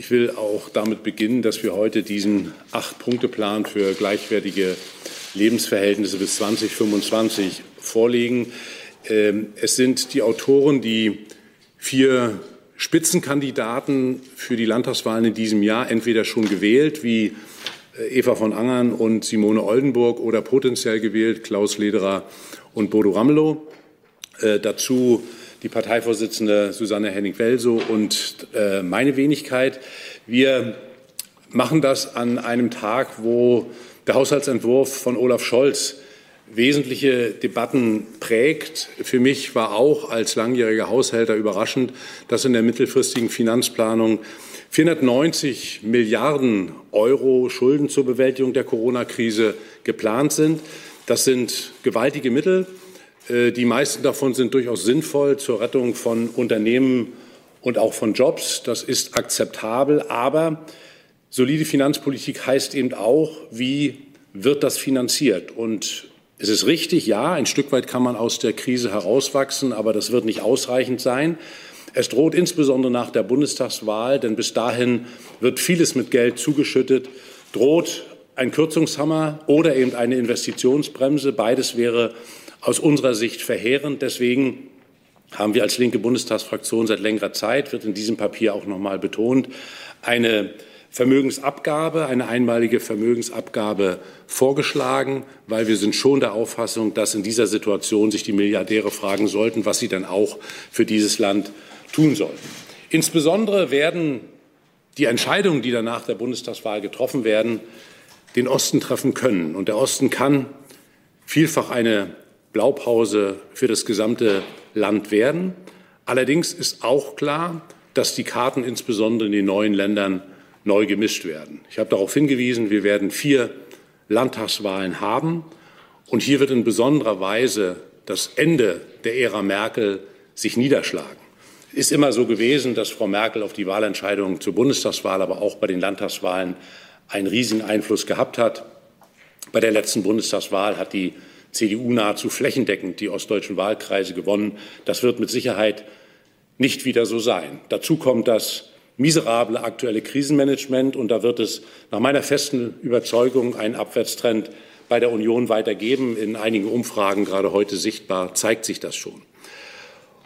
Ich will auch damit beginnen, dass wir heute diesen Acht-Punkte-Plan für gleichwertige Lebensverhältnisse bis 2025 vorlegen. Ähm, es sind die Autoren, die vier Spitzenkandidaten für die Landtagswahlen in diesem Jahr entweder schon gewählt, wie äh, Eva von Angern und Simone Oldenburg, oder potenziell gewählt, Klaus Lederer und Bodo Ramelow. Äh, dazu die Parteivorsitzende Susanne Henning-Welso und äh, meine Wenigkeit. Wir machen das an einem Tag, wo der Haushaltsentwurf von Olaf Scholz wesentliche Debatten prägt. Für mich war auch als langjähriger Haushälter überraschend, dass in der mittelfristigen Finanzplanung 490 Milliarden Euro Schulden zur Bewältigung der Corona-Krise geplant sind. Das sind gewaltige Mittel. Äh, die meisten davon sind durchaus sinnvoll zur Rettung von Unternehmen und auch von Jobs. Das ist akzeptabel. Aber solide Finanzpolitik heißt eben auch, wie wird das finanziert? Und es ist richtig, ja, ein Stück weit kann man aus der Krise herauswachsen, aber das wird nicht ausreichend sein. Es droht insbesondere nach der Bundestagswahl, denn bis dahin wird vieles mit Geld zugeschüttet, droht ein Kürzungshammer oder eben eine Investitionsbremse. Beides wäre aus unserer Sicht verheerend. Deswegen haben wir als linke Bundestagsfraktion seit längerer Zeit, wird in diesem Papier auch noch mal betont, eine Vermögensabgabe, eine einmalige Vermögensabgabe vorgeschlagen, weil wir sind schon der Auffassung, dass in dieser Situation sich die Milliardäre fragen sollten, was sie dann auch für dieses Land tun sollten. Insbesondere werden die Entscheidungen, die danach der Bundestagswahl getroffen werden, den Osten treffen können. Und der Osten kann vielfach eine Blaupause für das gesamte Land werden. Allerdings ist auch klar, dass die Karten insbesondere in den neuen Ländern neu gemischt werden. Ich habe darauf hingewiesen, wir werden vier Landtagswahlen haben. Und hier wird in besonderer Weise das Ende der Ära Merkel sich niederschlagen. Es ist immer so gewesen, dass Frau Merkel auf die Wahlentscheidungen zur Bundestagswahl, aber auch bei den Landtagswahlen einen riesigen Einfluss gehabt hat. Bei der letzten Bundestagswahl hat die CDU nahezu flächendeckend die ostdeutschen Wahlkreise gewonnen. Das wird mit Sicherheit nicht wieder so sein. Dazu kommt das miserable aktuelle Krisenmanagement. Und da wird es nach meiner festen Überzeugung einen Abwärtstrend bei der Union weitergeben. In einigen Umfragen, gerade heute sichtbar, zeigt sich das schon.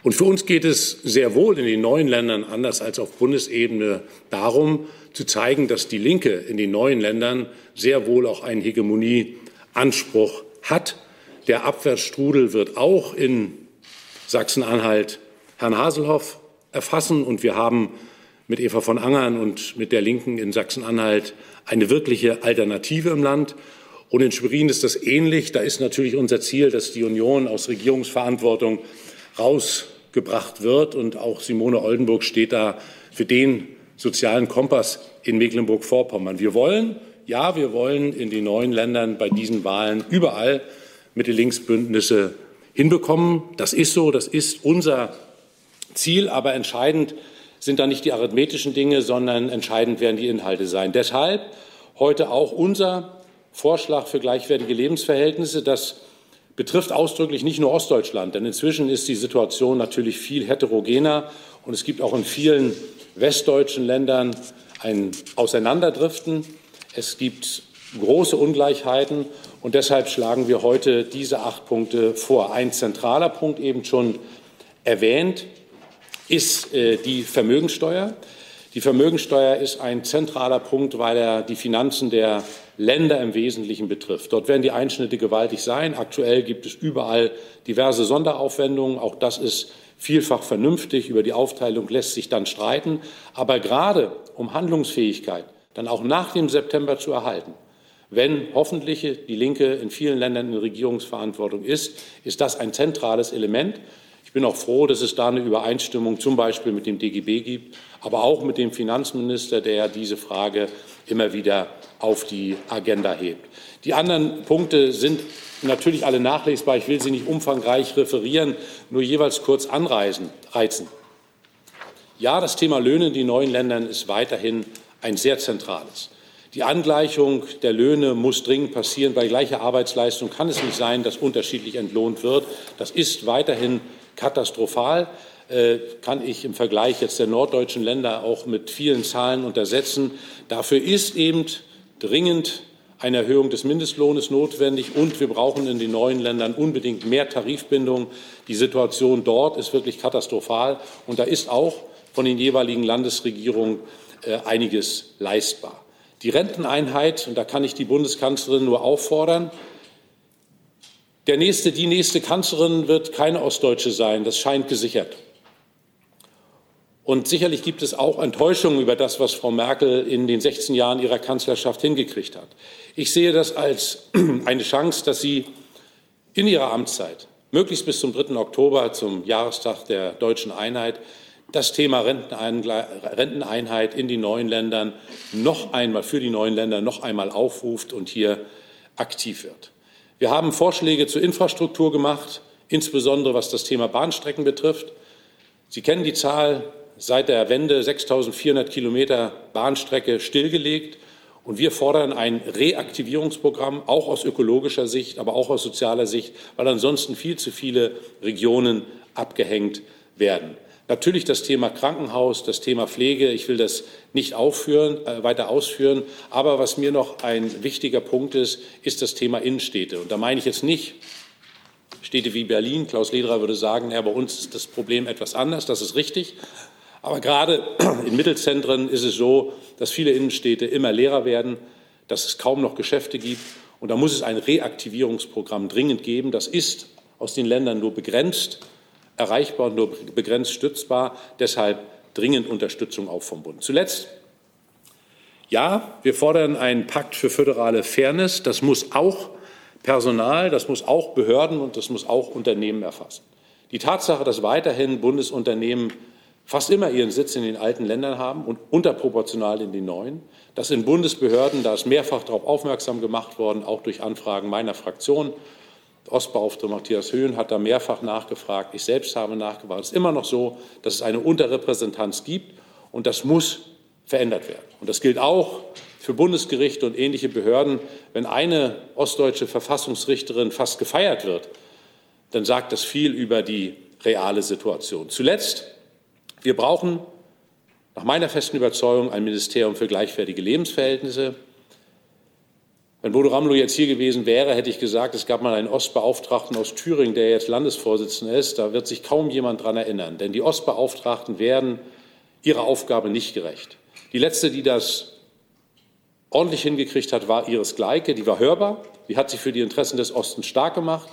Und für uns geht es sehr wohl in den neuen Ländern, anders als auf Bundesebene, darum, zu zeigen, dass die Linke in den neuen Ländern sehr wohl auch einen Hegemonieanspruch hat. Der Abwärtsstrudel wird auch in Sachsen-Anhalt Herrn Haselhoff erfassen. Und wir haben mit Eva von Angern und mit der Linken in Sachsen-Anhalt eine wirkliche Alternative im Land. Und in Schwerin ist das ähnlich. Da ist natürlich unser Ziel, dass die Union aus Regierungsverantwortung rausgebracht wird. Und auch Simone Oldenburg steht da für den sozialen Kompass in Mecklenburg-Vorpommern. Wir wollen, ja, wir wollen in den neuen Ländern bei diesen Wahlen überall Mitte-Links-Bündnisse hinbekommen. Das ist so, das ist unser Ziel. Aber entscheidend sind da nicht die arithmetischen Dinge, sondern entscheidend werden die Inhalte sein. Deshalb heute auch unser Vorschlag für gleichwertige Lebensverhältnisse. Das betrifft ausdrücklich nicht nur Ostdeutschland, denn inzwischen ist die Situation natürlich viel heterogener und es gibt auch in vielen westdeutschen Ländern ein Auseinanderdriften. Es gibt große Ungleichheiten und deshalb schlagen wir heute diese acht Punkte vor. Ein zentraler Punkt eben schon erwähnt ist äh, die Vermögensteuer. Die Vermögensteuer ist ein zentraler Punkt, weil er die Finanzen der Länder im Wesentlichen betrifft. Dort werden die Einschnitte gewaltig sein. Aktuell gibt es überall diverse Sonderaufwendungen. Auch das ist vielfach vernünftig. Über die Aufteilung lässt sich dann streiten. Aber gerade um Handlungsfähigkeit dann auch nach dem September zu erhalten, wenn hoffentlich die Linke in vielen Ländern in Regierungsverantwortung ist, ist das ein zentrales Element bin auch froh, dass es da eine Übereinstimmung zum Beispiel mit dem DGB gibt, aber auch mit dem Finanzminister, der diese Frage immer wieder auf die Agenda hebt. Die anderen Punkte sind natürlich alle nachlesbar. Ich will sie nicht umfangreich referieren, nur jeweils kurz anreizen. Ja, das Thema Löhne in den neuen Ländern ist weiterhin ein sehr zentrales. Die Angleichung der Löhne muss dringend passieren. Bei gleicher Arbeitsleistung kann es nicht sein, dass unterschiedlich entlohnt wird. Das ist weiterhin katastrophal. äh, kann ich im Vergleich jetzt der norddeutschen Länder auch mit vielen Zahlen untersetzen. Dafür ist eben dringend eine Erhöhung des Mindestlohnes notwendig und wir brauchen in den neuen Ländern unbedingt mehr Tarifbindung. Die Situation dort ist wirklich katastrophal und da ist auch von den jeweiligen Landesregierungen äh, einiges leistbar. Die Renteneinheit, und da kann ich die Bundeskanzlerin nur auffordern, der nächste, die nächste Kanzlerin wird keine Ostdeutsche sein. Das scheint gesichert. Und sicherlich gibt es auch Enttäuschungen über das, was Frau Merkel in den 16 Jahren ihrer Kanzlerschaft hingekriegt hat. Ich sehe das als eine Chance, dass sie in ihrer Amtszeit, möglichst bis zum 3. Oktober, zum Jahrestag der deutschen Einheit, das Thema Renteneinheit in den neuen Ländern noch einmal für die neuen Länder noch einmal aufruft und hier aktiv wird. Wir haben Vorschläge zur Infrastruktur gemacht, insbesondere was das Thema Bahnstrecken betrifft. Sie kennen die Zahl seit der Wende 6.400 Kilometer Bahnstrecke stillgelegt. Und wir fordern ein Reaktivierungsprogramm, auch aus ökologischer Sicht, aber auch aus sozialer Sicht, weil ansonsten viel zu viele Regionen abgehängt werden. Natürlich das Thema Krankenhaus, das Thema Pflege. Ich will das nicht aufführen, äh, weiter ausführen. Aber was mir noch ein wichtiger Punkt ist, ist das Thema Innenstädte. Und da meine ich jetzt nicht Städte wie Berlin. Klaus Lederer würde sagen, ja, bei uns ist das Problem etwas anders. Das ist richtig. Aber gerade in Mittelzentren ist es so, dass viele Innenstädte immer leerer werden, dass es kaum noch Geschäfte gibt. Und da muss es ein Reaktivierungsprogramm dringend geben. Das ist aus den Ländern nur begrenzt erreichbar und nur begrenzt stützbar. Deshalb dringend Unterstützung auch vom Bund. Zuletzt ja, wir fordern einen Pakt für föderale Fairness. Das muss auch Personal, das muss auch Behörden und das muss auch Unternehmen erfassen. Die Tatsache, dass weiterhin Bundesunternehmen fast immer ihren Sitz in den alten Ländern haben und unterproportional in den neuen. Das in Bundesbehörden, da ist mehrfach darauf aufmerksam gemacht worden, auch durch Anfragen meiner Fraktion. Ostbeauftragte Matthias Höhn hat da mehrfach nachgefragt. Ich selbst habe nachgefragt. Es ist immer noch so, dass es eine Unterrepräsentanz gibt und das muss verändert werden. Und das gilt auch für Bundesgerichte und ähnliche Behörden. Wenn eine ostdeutsche Verfassungsrichterin fast gefeiert wird, dann sagt das viel über die reale Situation. Zuletzt wir brauchen nach meiner festen Überzeugung ein Ministerium für gleichwertige Lebensverhältnisse. Wenn Bodo Ramelow jetzt hier gewesen wäre, hätte ich gesagt, es gab mal einen Ostbeauftragten aus Thüringen, der jetzt Landesvorsitzender ist. Da wird sich kaum jemand daran erinnern, denn die Ostbeauftragten werden ihrer Aufgabe nicht gerecht. Die letzte, die das ordentlich hingekriegt hat, war Iris Gleike. Die war hörbar. Die hat sich für die Interessen des Ostens stark gemacht.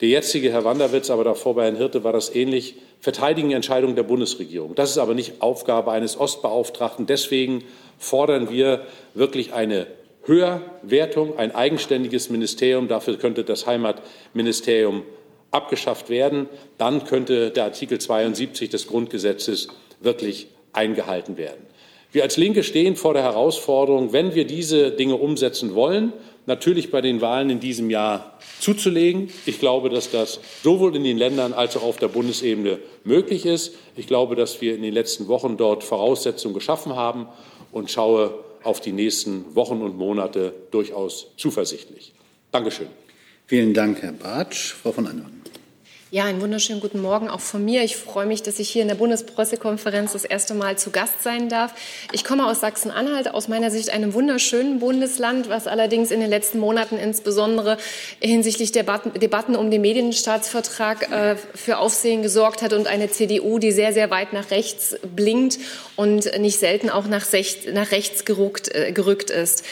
Der jetzige Herr Wanderwitz, aber davor bei Herrn Hirte war das ähnlich, verteidigen Entscheidungen der Bundesregierung. Das ist aber nicht Aufgabe eines Ostbeauftragten. Deswegen fordern wir wirklich eine Höherwertung, ein eigenständiges Ministerium. Dafür könnte das Heimatministerium abgeschafft werden. Dann könnte der Artikel 72 des Grundgesetzes wirklich eingehalten werden. Wir als Linke stehen vor der Herausforderung, wenn wir diese Dinge umsetzen wollen, natürlich bei den Wahlen in diesem Jahr zuzulegen. Ich glaube, dass das sowohl in den Ländern als auch auf der Bundesebene möglich ist. Ich glaube, dass wir in den letzten Wochen dort Voraussetzungen geschaffen haben und schaue auf die nächsten Wochen und Monate durchaus zuversichtlich. Dankeschön. Vielen Dank, Herr Bartsch. Frau von Anhorn. Ja, einen wunderschönen guten Morgen auch von mir. Ich freue mich, dass ich hier in der Bundespressekonferenz das erste Mal zu Gast sein darf. Ich komme aus Sachsen-Anhalt, aus meiner Sicht einem wunderschönen Bundesland, was allerdings in den letzten Monaten insbesondere hinsichtlich der Debatten um den Medienstaatsvertrag äh, für Aufsehen gesorgt hat und eine CDU, die sehr, sehr weit nach rechts blinkt und nicht selten auch nach, rechts gerückt, äh, gerückt ist.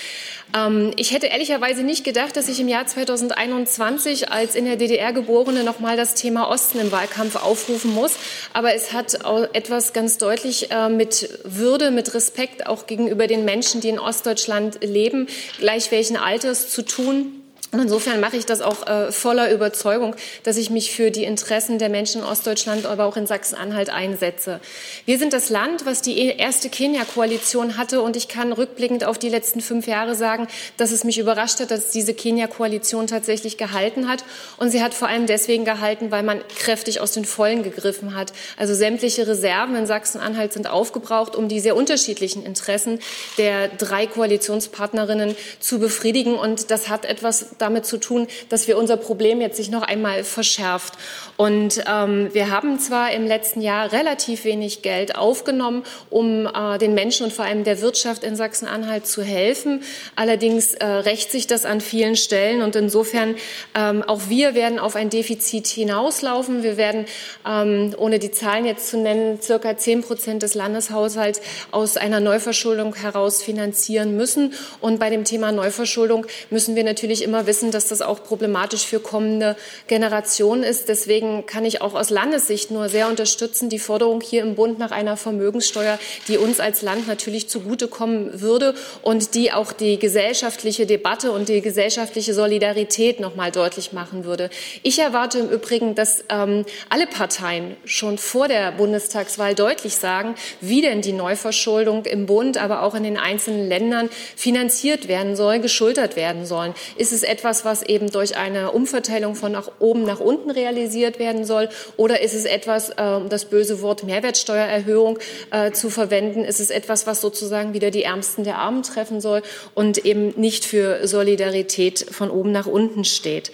Ähm, ich hätte ehrlicherweise nicht gedacht, dass ich im Jahr 2021 als in der DDR geborene noch mal das Thema Osten im Wahlkampf aufrufen muss. Aber es hat etwas ganz deutlich äh, mit Würde, mit Respekt auch gegenüber den Menschen, die in Ostdeutschland leben, gleich welchen Alters zu tun. Und insofern mache ich das auch äh, voller Überzeugung, dass ich mich für die Interessen der Menschen in Ostdeutschland, aber auch in Sachsen-Anhalt einsetze. Wir sind das Land, was die erste Kenia-Koalition hatte. Und ich kann rückblickend auf die letzten fünf Jahre sagen, dass es mich überrascht hat, dass diese Kenia-Koalition tatsächlich gehalten hat. Und sie hat vor allem deswegen gehalten, weil man kräftig aus den Vollen gegriffen hat. Also sämtliche Reserven in Sachsen-Anhalt sind aufgebraucht, um die sehr unterschiedlichen Interessen der drei Koalitionspartnerinnen zu befriedigen. Und das hat etwas damit zu tun, dass wir unser Problem jetzt sich noch einmal verschärft. Und ähm, wir haben zwar im letzten Jahr relativ wenig Geld aufgenommen, um äh, den Menschen und vor allem der Wirtschaft in Sachsen-Anhalt zu helfen. Allerdings äh, rächt sich das an vielen Stellen und insofern ähm, auch wir werden auf ein Defizit hinauslaufen. Wir werden, ähm, ohne die Zahlen jetzt zu nennen, circa zehn Prozent des Landeshaushalts aus einer Neuverschuldung heraus finanzieren müssen. Und bei dem Thema Neuverschuldung müssen wir natürlich immer wissen, dass das auch problematisch für kommende Generationen ist. Deswegen kann ich auch aus Landessicht nur sehr unterstützen, die Forderung hier im Bund nach einer Vermögenssteuer, die uns als Land natürlich zugutekommen würde und die auch die gesellschaftliche Debatte und die gesellschaftliche Solidarität noch mal deutlich machen würde. Ich erwarte im Übrigen, dass ähm, alle Parteien schon vor der Bundestagswahl deutlich sagen, wie denn die Neuverschuldung im Bund, aber auch in den einzelnen Ländern finanziert werden soll, geschultert werden sollen. Ist es etwas, was eben durch eine Umverteilung von nach oben nach unten realisiert werden soll? Oder ist es etwas, um ähm, das böse Wort Mehrwertsteuererhöhung äh, zu verwenden, ist es etwas, was sozusagen wieder die Ärmsten der Armen treffen soll und eben nicht für Solidarität von oben nach unten steht?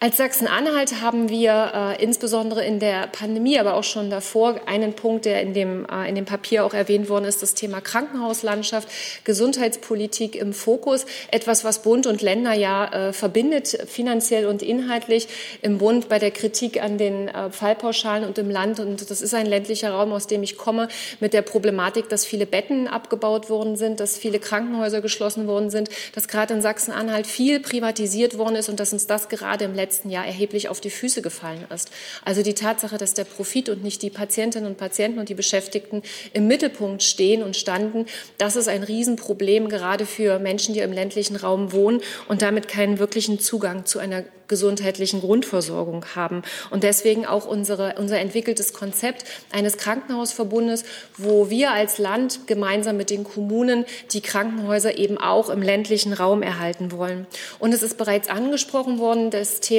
Als Sachsen-Anhalt haben wir äh, insbesondere in der Pandemie, aber auch schon davor einen Punkt, der in dem, äh, in dem Papier auch erwähnt worden ist, das Thema Krankenhauslandschaft, Gesundheitspolitik im Fokus. Etwas, was Bund und Länder ja äh, verbindet, finanziell und inhaltlich. Im Bund bei der Kritik an den äh, Fallpauschalen und im Land, und das ist ein ländlicher Raum, aus dem ich komme, mit der Problematik, dass viele Betten abgebaut worden sind, dass viele Krankenhäuser geschlossen worden sind, dass gerade in Sachsen-Anhalt viel privatisiert worden ist und dass uns das gerade im letzten letzten Jahr erheblich auf die Füße gefallen ist. Also die Tatsache, dass der Profit und nicht die Patientinnen und Patienten und die Beschäftigten im Mittelpunkt stehen und standen, das ist ein Riesenproblem gerade für Menschen, die im ländlichen Raum wohnen und damit keinen wirklichen Zugang zu einer gesundheitlichen Grundversorgung haben. Und deswegen auch unsere, unser entwickeltes Konzept eines Krankenhausverbundes, wo wir als Land gemeinsam mit den Kommunen die Krankenhäuser eben auch im ländlichen Raum erhalten wollen. Und es ist bereits angesprochen worden, das Thema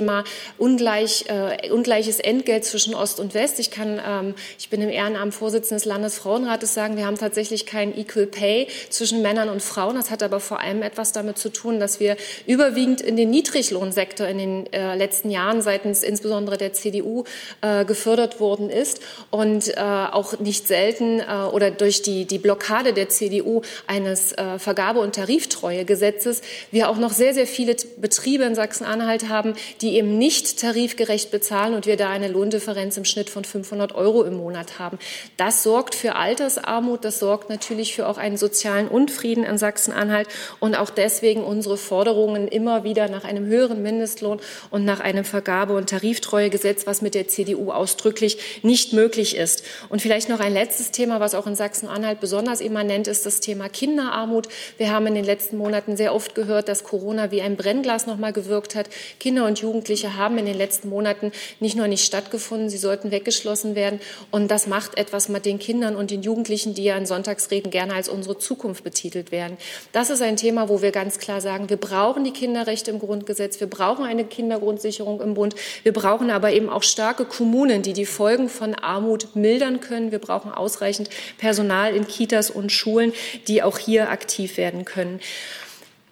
ungleich, äh, ungleiches Entgelt zwischen Ost und West. Ich kann, ähm, ich bin im Ehrenamt Vorsitzender des Landesfrauenrates sagen, wir haben tatsächlich kein Equal Pay zwischen Männern und Frauen. Das hat aber vor allem etwas damit zu tun, dass wir überwiegend in den Niedriglohnsektor in den äh, letzten Jahren seitens insbesondere der CDU äh, gefördert worden ist und äh, auch nicht selten äh, oder durch die, die Blockade der CDU eines äh, Vergabe- und Tariftreuegesetzes wir auch noch sehr, sehr viele Betriebe in Sachsen-Anhalt haben, die eben nicht tarifgerecht bezahlen und wir da eine Lohndifferenz im Schnitt von 500 Euro im Monat haben. Das sorgt für Altersarmut, das sorgt natürlich für auch einen sozialen Unfrieden in Sachsen-Anhalt und auch deswegen unsere Forderungen immer wieder nach einem höheren Mindestlohn und nach einem Vergabe- und Tariftreuegesetz, was mit der CDU ausdrücklich nicht möglich ist. Und vielleicht noch ein letztes Thema, was auch in Sachsen-Anhalt besonders immanent ist, das Thema Kinderarmut. Wir haben in den letzten Monaten sehr oft gehört, dass Corona wie ein Brennglas noch mal gewirkt hat. Kinder und Jugendliche haben in den letzten Monaten nicht nur nicht stattgefunden, sie sollten weggeschlossen werden. Und das macht etwas mit den Kindern und den Jugendlichen, die ja in Sonntagsreden gerne als unsere Zukunft betitelt werden. Das ist ein Thema, wo wir ganz klar sagen, wir brauchen die Kinderrechte im Grundgesetz, wir brauchen eine Kindergrundsicherung im Bund. Wir brauchen aber eben auch starke Kommunen, die die Folgen von Armut mildern können. Wir brauchen ausreichend Personal in Kitas und Schulen, die auch hier aktiv werden können.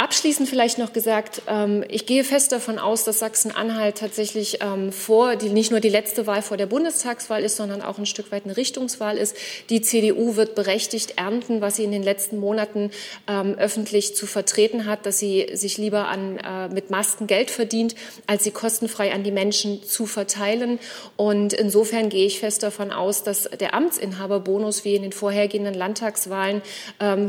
Abschließend vielleicht noch gesagt, ähm, ich gehe fest davon aus, dass Sachsen-Anhalt tatsächlich ähm, vor, die, nicht nur die letzte Wahl vor der Bundestagswahl ist, sondern auch ein Stück weit eine Richtungswahl ist. Die CDU wird berechtigt ernten, was sie in den letzten Monaten ähm, öffentlich zu vertreten hat, dass sie sich lieber an, äh, mit Masken Geld verdient, als sie kostenfrei an die Menschen zu verteilen. Und insofern gehe ich fest davon aus, dass der Amtsinhaberbonus wie in den vorhergehenden Landtagswahlen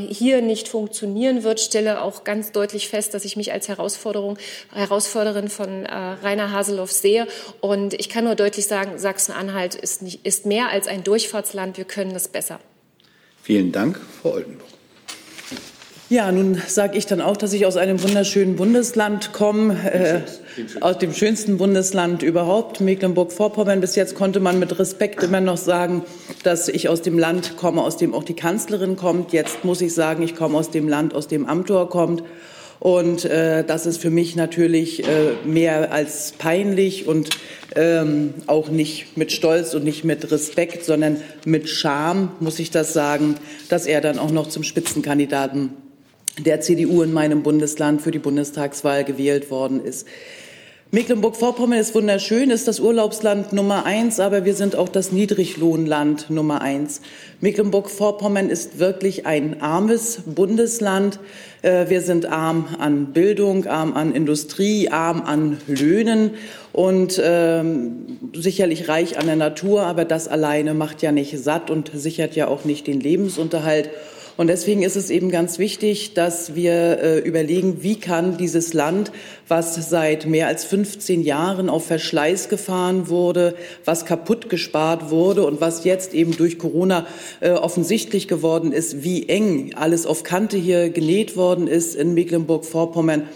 hier nicht funktionieren wird. Stelle auch ganz deutlich fest, dass ich mich als Herausforderung, Herausforderin von äh, Rainer Haseloff sehe. Und ich kann nur deutlich sagen, Sachsen-Anhalt ist, ist mehr als ein Durchfahrtsland. Wir können das besser. Vielen Dank, Frau Oldenburg. Ja, nun sage ich dann auch, dass ich aus einem wunderschönen Bundesland komme, äh, aus dem schönsten Bundesland überhaupt, Mecklenburg-Vorpommern. Bis jetzt konnte man mit Respekt immer noch sagen, dass ich aus dem Land komme, aus dem auch die Kanzlerin kommt. Jetzt muss ich sagen, ich komme aus dem Land, aus dem Amtor kommt. Und äh, das ist für mich natürlich äh, mehr als peinlich und ähm, auch nicht mit Stolz und nicht mit Respekt, sondern mit Scham, muss ich das sagen, dass er dann auch noch zum Spitzenkandidaten der CDU in meinem Bundesland für die Bundestagswahl gewählt worden ist. Mecklenburg-Vorpommern ist wunderschön, ist das Urlaubsland Nummer eins, aber wir sind auch das Niedriglohnland Nummer eins. Mecklenburg-Vorpommern ist wirklich ein armes Bundesland. Äh, wir sind arm an Bildung, arm an Industrie, arm an Löhnen und ähm, sicherlich reich an der Natur, aber das alleine macht ja nicht satt und sichert ja auch nicht den Lebensunterhalt. Und deswegen ist es eben ganz wichtig, dass wir äh, überlegen, wie kann dieses Land, was seit mehr als 15 Jahren auf Verschleiß gefahren wurde, was kaputt gespart wurde und was jetzt eben durch Corona äh, offensichtlich geworden ist, wie eng alles auf Kante hier genäht worden ist in Mecklenburg-Vorpommern,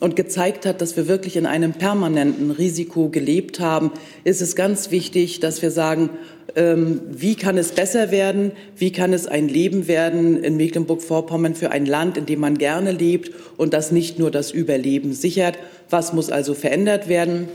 und gezeigt hat, dass wir wirklich in einem permanenten Risiko gelebt haben, ist es ganz wichtig, dass wir sagen, ähm, wie kann es besser werden? Wie kann es ein Leben werden in Mecklenburg-Vorpommern für ein Land, in dem man gerne lebt und das nicht nur das Überleben sichert? Was muss also verändert werden?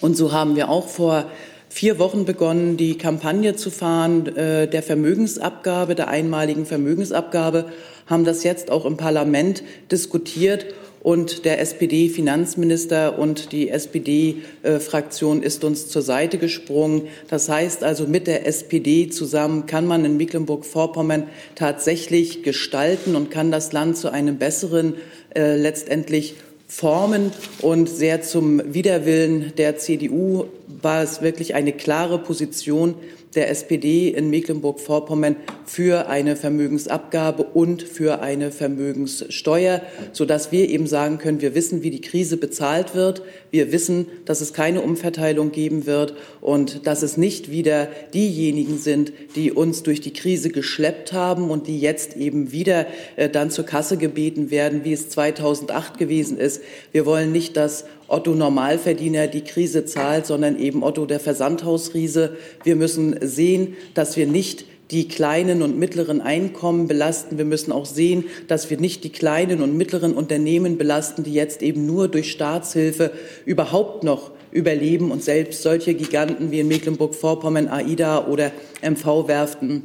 Und so haben wir auch vor vier Wochen begonnen, die Kampagne zu fahren äh, der Vermögensabgabe, der einmaligen Vermögensabgabe, haben das jetzt auch im Parlament diskutiert und der SPD-Finanzminister und die SPD-Fraktion ist uns zur Seite gesprungen. Das heißt also, mit der SPD zusammen kann man in Mecklenburg-Vorpommern tatsächlich gestalten und kann das Land zu einem besseren äh, letztendlich formen. Und sehr zum Widerwillen der CDU war es wirklich eine klare Position der SPD in Mecklenburg-Vorpommern für eine Vermögensabgabe und für eine Vermögenssteuer, sodass wir eben sagen können, wir wissen, wie die Krise bezahlt wird. Wir wissen, dass es keine Umverteilung geben wird und dass es nicht wieder diejenigen sind, die uns durch die Krise geschleppt haben und die jetzt eben wieder äh, dann zur Kasse gebeten werden, wie es 2008 gewesen ist. Wir wollen nicht, dass Otto Normalverdiener die Krise zahlt, sondern eben Otto der Versandhausriese. Wir müssen sehen, dass wir nicht die kleinen und mittleren Einkommen belasten. Wir müssen auch sehen, dass wir nicht die kleinen und mittleren Unternehmen belasten, die jetzt eben nur durch Staatshilfe überhaupt noch überleben und selbst solche Giganten wie in Mecklenburg-Vorpommern, AIDA oder MV-Werften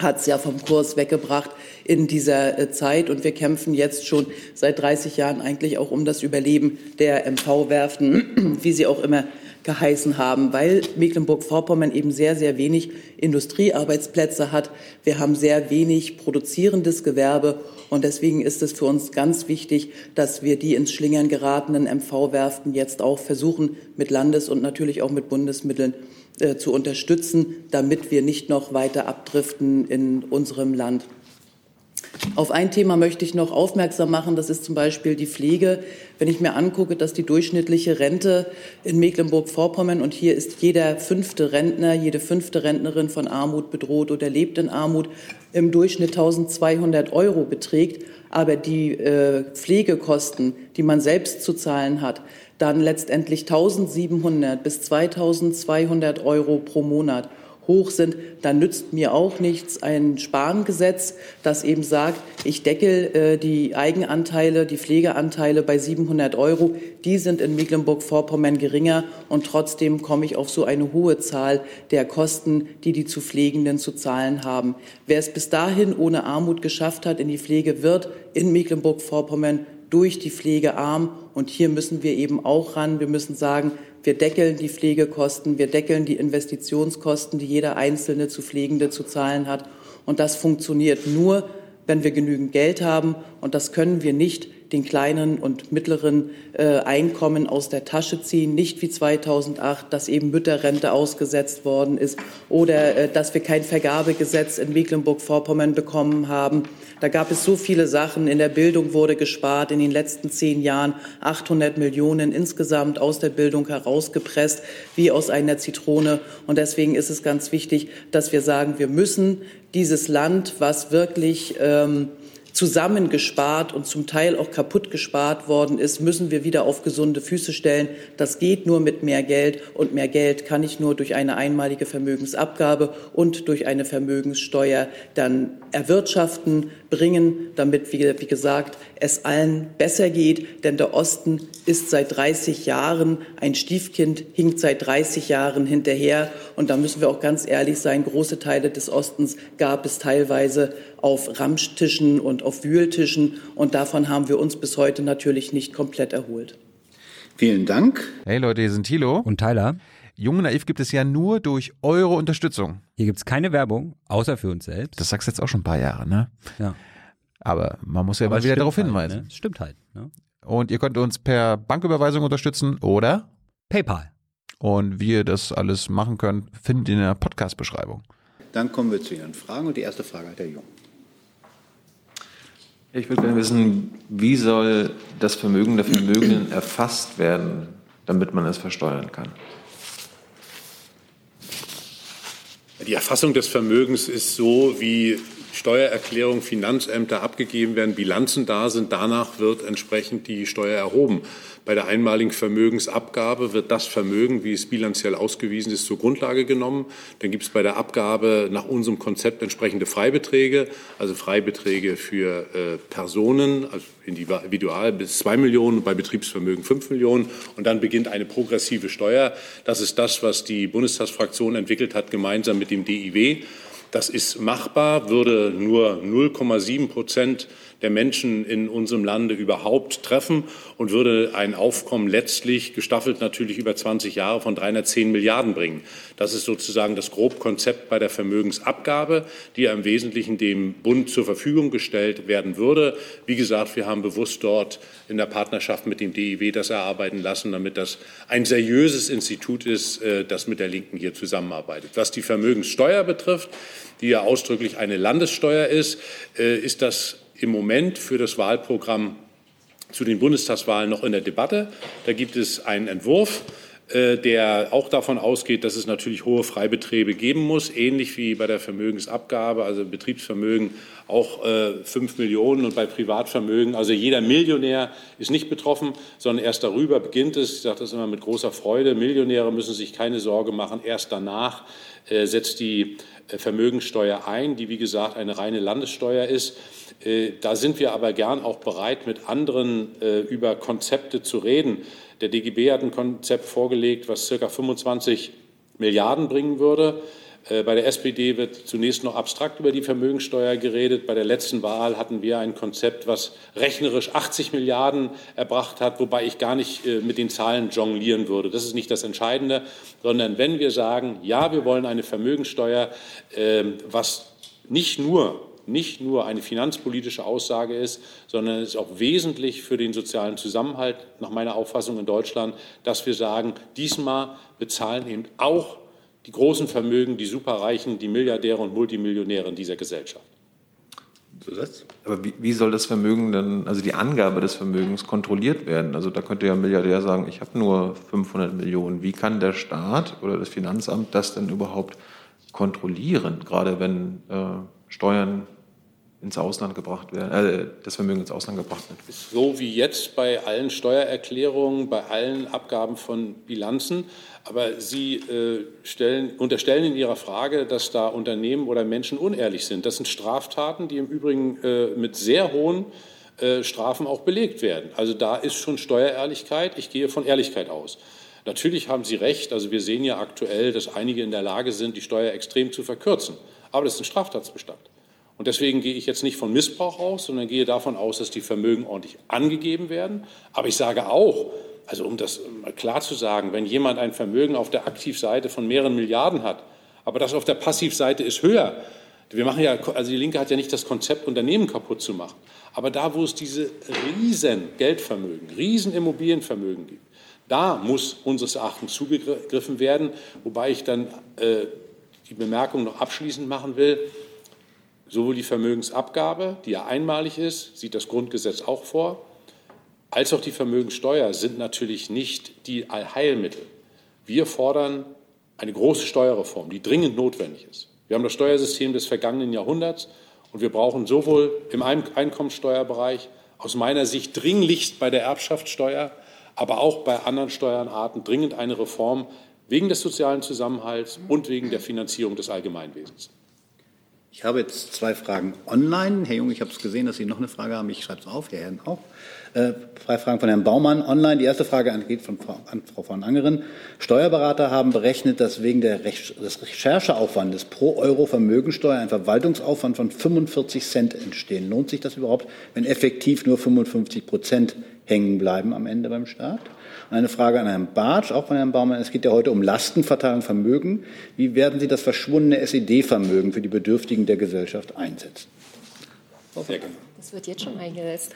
hat es ja vom Kurs weggebracht in dieser äh, Zeit. Und wir kämpfen jetzt schon seit 30 Jahren eigentlich auch um das Überleben der MV-Werften, wie sie auch immer geheißen haben, weil Mecklenburg-Vorpommern eben sehr, sehr wenig Industriearbeitsplätze hat. Wir haben sehr wenig produzierendes Gewerbe und deswegen ist es für uns ganz wichtig, dass wir die ins Schlingern geratenen MV-Werften jetzt auch versuchen, mit Landes- und natürlich auch mit Bundesmitteln äh, zu unterstützen, damit wir nicht noch weiter abdriften in unserem Land. Auf ein Thema möchte ich noch aufmerksam machen, das ist zum Beispiel die Pflege. Wenn ich mir angucke, dass die durchschnittliche Rente in Mecklenburg-Vorpommern, und hier ist jeder fünfte Rentner, jede fünfte Rentnerin von Armut bedroht oder lebt in Armut, im Durchschnitt 1200 Euro beträgt, aber die äh, Pflegekosten, die man selbst zu zahlen hat, dann letztendlich 1700 bis 2200 Euro pro Monat hoch sind, dann nützt mir auch nichts ein Sparengesetz, das eben sagt, ich deckel äh, die Eigenanteile, die Pflegeanteile bei 700 Euro. Die sind in Mecklenburg-Vorpommern geringer und trotzdem komme ich auf so eine hohe Zahl der Kosten, die die zu Pflegenden zu zahlen haben. Wer es bis dahin ohne Armut geschafft hat in die Pflege, wird in Mecklenburg-Vorpommern durch die Pflege arm. Und hier müssen wir eben auch ran. Wir müssen sagen, wir deckeln die Pflegekosten, wir deckeln die Investitionskosten, die jeder Einzelne zu Pflegende zu zahlen hat. Und das funktioniert nur, wenn wir genügend Geld haben. Und das können wir nicht den kleinen und mittleren äh, Einkommen aus der Tasche ziehen, nicht wie 2008, dass eben Mütterrente ausgesetzt worden ist oder äh, dass wir kein Vergabegesetz in Mecklenburg-Vorpommern bekommen haben. Da gab es so viele Sachen. In der Bildung wurde gespart in den letzten zehn Jahren 800 Millionen insgesamt aus der Bildung herausgepresst, wie aus einer Zitrone. Und deswegen ist es ganz wichtig, dass wir sagen, wir müssen dieses Land, was wirklich ähm, zusammengespart und zum Teil auch kaputt gespart worden ist, müssen wir wieder auf gesunde Füße stellen. Das geht nur mit mehr Geld und mehr Geld kann ich nur durch eine einmalige Vermögensabgabe und durch eine Vermögenssteuer dann erwirtschaften, bringen, damit, wie, wie gesagt, es allen besser geht. Denn der Osten ist seit 30 Jahren ein Stiefkind, hinkt seit 30 Jahren hinterher. Und da müssen wir auch ganz ehrlich sein, große Teile des Ostens gab es teilweise auf Ramschtischen und auf Wühltischen. Und davon haben wir uns bis heute natürlich nicht komplett erholt. Vielen Dank. Hey Leute, hier sind Thilo und Tyler. Jung und Naiv gibt es ja nur durch eure Unterstützung. Hier gibt es keine Werbung, außer für uns selbst. Das sagst du jetzt auch schon ein paar Jahre, ne? Ja. Aber man muss ja Aber mal wieder darauf halt, hinweisen. Ne? Stimmt halt. Ne? Und ihr könnt uns per Banküberweisung unterstützen oder PayPal. Und wie ihr das alles machen könnt, findet ihr in der Podcast-Beschreibung. Dann kommen wir zu Ihren Fragen und die erste Frage hat der Jung. Ich würde gerne wissen, wie soll das Vermögen der Vermögenden erfasst werden, damit man es versteuern kann? Die Erfassung des Vermögens ist so, wie Steuererklärungen, Finanzämter abgegeben werden, Bilanzen da sind. Danach wird entsprechend die Steuer erhoben. Bei der einmaligen Vermögensabgabe wird das Vermögen, wie es bilanziell ausgewiesen ist, zur Grundlage genommen. Dann gibt es bei der Abgabe nach unserem Konzept entsprechende Freibeträge, also Freibeträge für äh, Personen, also individual bis zwei Millionen, bei Betriebsvermögen fünf Millionen. Und dann beginnt eine progressive Steuer. Das ist das, was die Bundestagsfraktion entwickelt hat, gemeinsam mit dem DIW. Das ist machbar, würde nur 0,7 Prozent der Menschen in unserem Lande überhaupt treffen und würde ein Aufkommen letztlich gestaffelt natürlich über 20 Jahre von 310 Milliarden bringen. Das ist sozusagen das Grobkonzept bei der Vermögensabgabe, die ja im Wesentlichen dem Bund zur Verfügung gestellt werden würde. Wie gesagt, wir haben bewusst dort in der Partnerschaft mit dem DIW das erarbeiten lassen, damit das ein seriöses Institut ist, äh, das mit der Linken hier zusammenarbeitet. Was die Vermögenssteuer betrifft, die ja ausdrücklich eine Landessteuer ist, äh, ist das im Moment für das Wahlprogramm zu den Bundestagswahlen noch in der Debatte. Da gibt es einen Entwurf, äh, der auch davon ausgeht, dass es natürlich hohe Freibeträge geben muss, ähnlich wie bei der Vermögensabgabe, also Betriebsvermögen auch äh, 5 Millionen und bei Privatvermögen, also jeder Millionär ist nicht betroffen, sondern erst darüber beginnt es. Ich sage das immer mit großer Freude. Millionäre müssen sich keine Sorge machen. Erst danach äh, setzt die äh, Vermögensteuer ein, die wie gesagt eine reine Landessteuer ist. Äh, da sind wir aber gern auch bereit, mit anderen über Konzepte zu reden. Der DGB hat ein Konzept vorgelegt, was ca. 25 Milliarden bringen würde. Äh, bei der SPD wird zunächst noch abstrakt über die Vermögensteuer geredet. Bei der letzten Wahl hatten wir ein Konzept, was rechnerisch 80 Milliarden erbracht hat, wobei ich gar nicht äh, mit den Zahlen jonglieren würde. Das ist nicht das Entscheidende, sondern wenn wir sagen, ja, wir wollen eine Vermögensteuer, ähm, was nicht nur nicht nur eine finanzpolitische Aussage ist, sondern es ist auch wesentlich für den sozialen Zusammenhalt nach meiner Auffassung in Deutschland, dass wir sagen, diesmal bezahlen eben auch die großen Vermögen, die Superreichen, die Milliardäre und Multimillionäre in dieser Gesellschaft. Aber wie, wie, soll das Vermögen dann, also die Angabe des Vermögens kontrolliert werden? Also da könnte ja ein Milliardär sagen, ich habe nur 500 Millionen. Wie kann der Staat oder das Finanzamt das denn überhaupt kontrollieren, gerade wenn äh, Steuern ins Ausland gebracht werden, äh, das Vermögen ins Ausland gebracht wird. So wie jetzt bei allen Steuererklärungen, bei allen Abgaben von Bilanzen. Aber Sie äh, stellen, unterstellen in Ihrer Frage, dass da Unternehmen oder Menschen unehrlich sind. Das sind Straftaten, die im Übrigen äh, mit sehr hohen äh, Strafen auch belegt werden. Also da ist schon Steuerehrlichkeit. Ich gehe von Ehrlichkeit aus. Natürlich haben Sie recht. Also wir sehen ja aktuell, dass einige in der Lage sind, die Steuer extrem zu verkürzen. Aber das ist ein Straftatsbestand. Und deswegen gehe ich jetzt nicht von Missbrauch aus, sondern gehe davon aus, dass die Vermögen ordentlich angegeben werden. Aber ich sage auch, also um das klar zu sagen, wenn jemand ein Vermögen auf der Aktivseite von mehreren Milliarden hat, aber das auf der Passivseite ist höher, wir machen ja, also die Linke hat ja nicht das Konzept, Unternehmen kaputt zu machen. Aber da, wo es diese riesen Geldvermögen, riesen Immobilienvermögen gibt, da muss unseres Erachtens zugegriffen werden. Wobei ich dann äh, die Bemerkung noch abschließend machen will. Sowohl die Vermögensabgabe, die ja einmalig ist, sieht das Grundgesetz auch vor, als auch die Vermögenssteuer sind natürlich nicht die Allheilmittel. Wir fordern eine große Steuerreform, die dringend notwendig ist. Wir haben das Steuersystem des vergangenen Jahrhunderts und wir brauchen sowohl im Einkommensteuerbereich aus meiner Sicht dringlichst bei der Erbschaftssteuer, aber auch bei anderen Steuernarten dringend eine Reform wegen des sozialen Zusammenhalts und wegen der Finanzierung des Allgemeinwesens. Ich habe jetzt zwei Fragen online. Herr Jung, ich habe es gesehen, dass Sie noch eine Frage haben. Ich schreibe es auf, Herr Herrn auch. Äh, zwei Fragen von Herrn Baumann online. Die erste Frage geht von Frau, an Frau von Angeren. Steuerberater haben berechnet, dass wegen Rech des Rechercheaufwandes pro Euro Vermögensteuer ein Verwaltungsaufwand von 45 Cent entstehen. Lohnt sich das überhaupt, wenn effektiv nur 55 Prozent hängen bleiben am Ende beim Staat? Eine Frage an Herrn Bartsch, auch von Herrn Baumann. Es geht ja heute um Lastenverteilung Vermögen. Wie werden Sie das verschwundene SED-Vermögen für die Bedürftigen der Gesellschaft einsetzen? Sehr gerne. Das wird jetzt schon eingesetzt.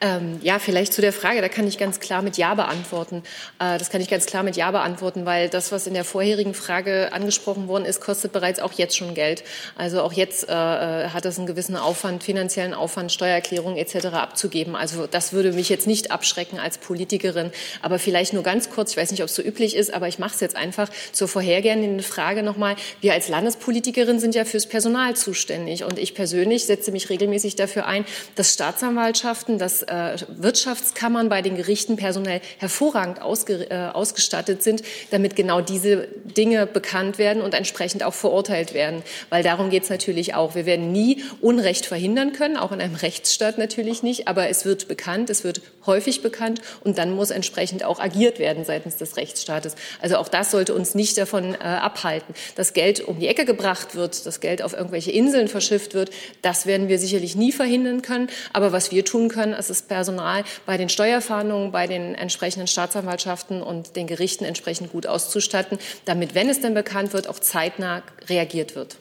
Ähm, ja, vielleicht zu der Frage, da kann ich ganz klar mit Ja beantworten. Äh, das kann ich ganz klar mit Ja beantworten, weil das, was in der vorherigen Frage angesprochen worden ist, kostet bereits auch jetzt schon Geld. Also auch jetzt äh, äh hat es einen gewissen Aufwand, finanziellen Aufwand, Steuererklärung etc. abzugeben. Also das würde mich jetzt nicht abschrecken als Politikerin. Aber vielleicht nur ganz kurz, ich weiß nicht, ob es so üblich ist, aber ich mache es jetzt einfach zur vorhergehenden Frage nochmal. Wir als Landespolitikerin sind ja fürs Personal zuständig und ich persönlich setze mich regelmäßig dafür ein, dass Staatsanwaltschaften, dass äh, Wirtschaftskammern bei den Gerichten personell hervorragend ausge, äh, ausgestattet sind, damit genau diese Dinge bekannt werden und entsprechend auch verurteilt werden. Weil darum geht es natürlich auch. Wir werden nie Unrecht verhindern können, auch in einem Rechtsstaat natürlich nicht, aber es wird bekannt, es wird häufig bekannt und dann muss entsprechend auch agiert werden seitens des Rechtsstaates. Also auch das sollte uns nicht davon äh, abhalten. dass Geld um die Ecke gebracht wird, das Geld auf irgendwelche Inseln verschifft wird, das werden wir sicherlich nie verhindern können. Aber was wir tun können, ist das Personal bei den Steuerfahndungen, bei den entsprechenden Staatsanwaltschaften und den Gerichten entsprechend gut auszustatten, damit, wenn es denn bekannt wird, auch zeitnah reagiert wird.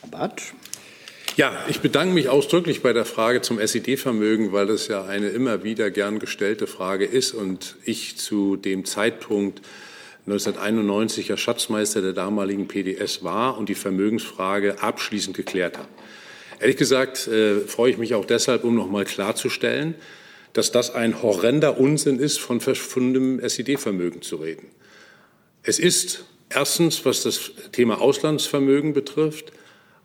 Herr Bartsch. Ja, ich bedanke mich ausdrücklich bei der Frage zum SED-Vermögen, weil das ja eine immer wieder gern gestellte Frage ist und ich zu dem Zeitpunkt 1991 ja Schatzmeister der damaligen PDS war und die Vermögensfrage abschließend geklärt habe. Ehrlich gesagt äh, freue ich mich auch deshalb, um noch mal klarzustellen, dass das ein horrender Unsinn ist, von verschwundenem SED-Vermögen zu reden. Es ist erstens, was das Thema Auslandsvermögen betrifft,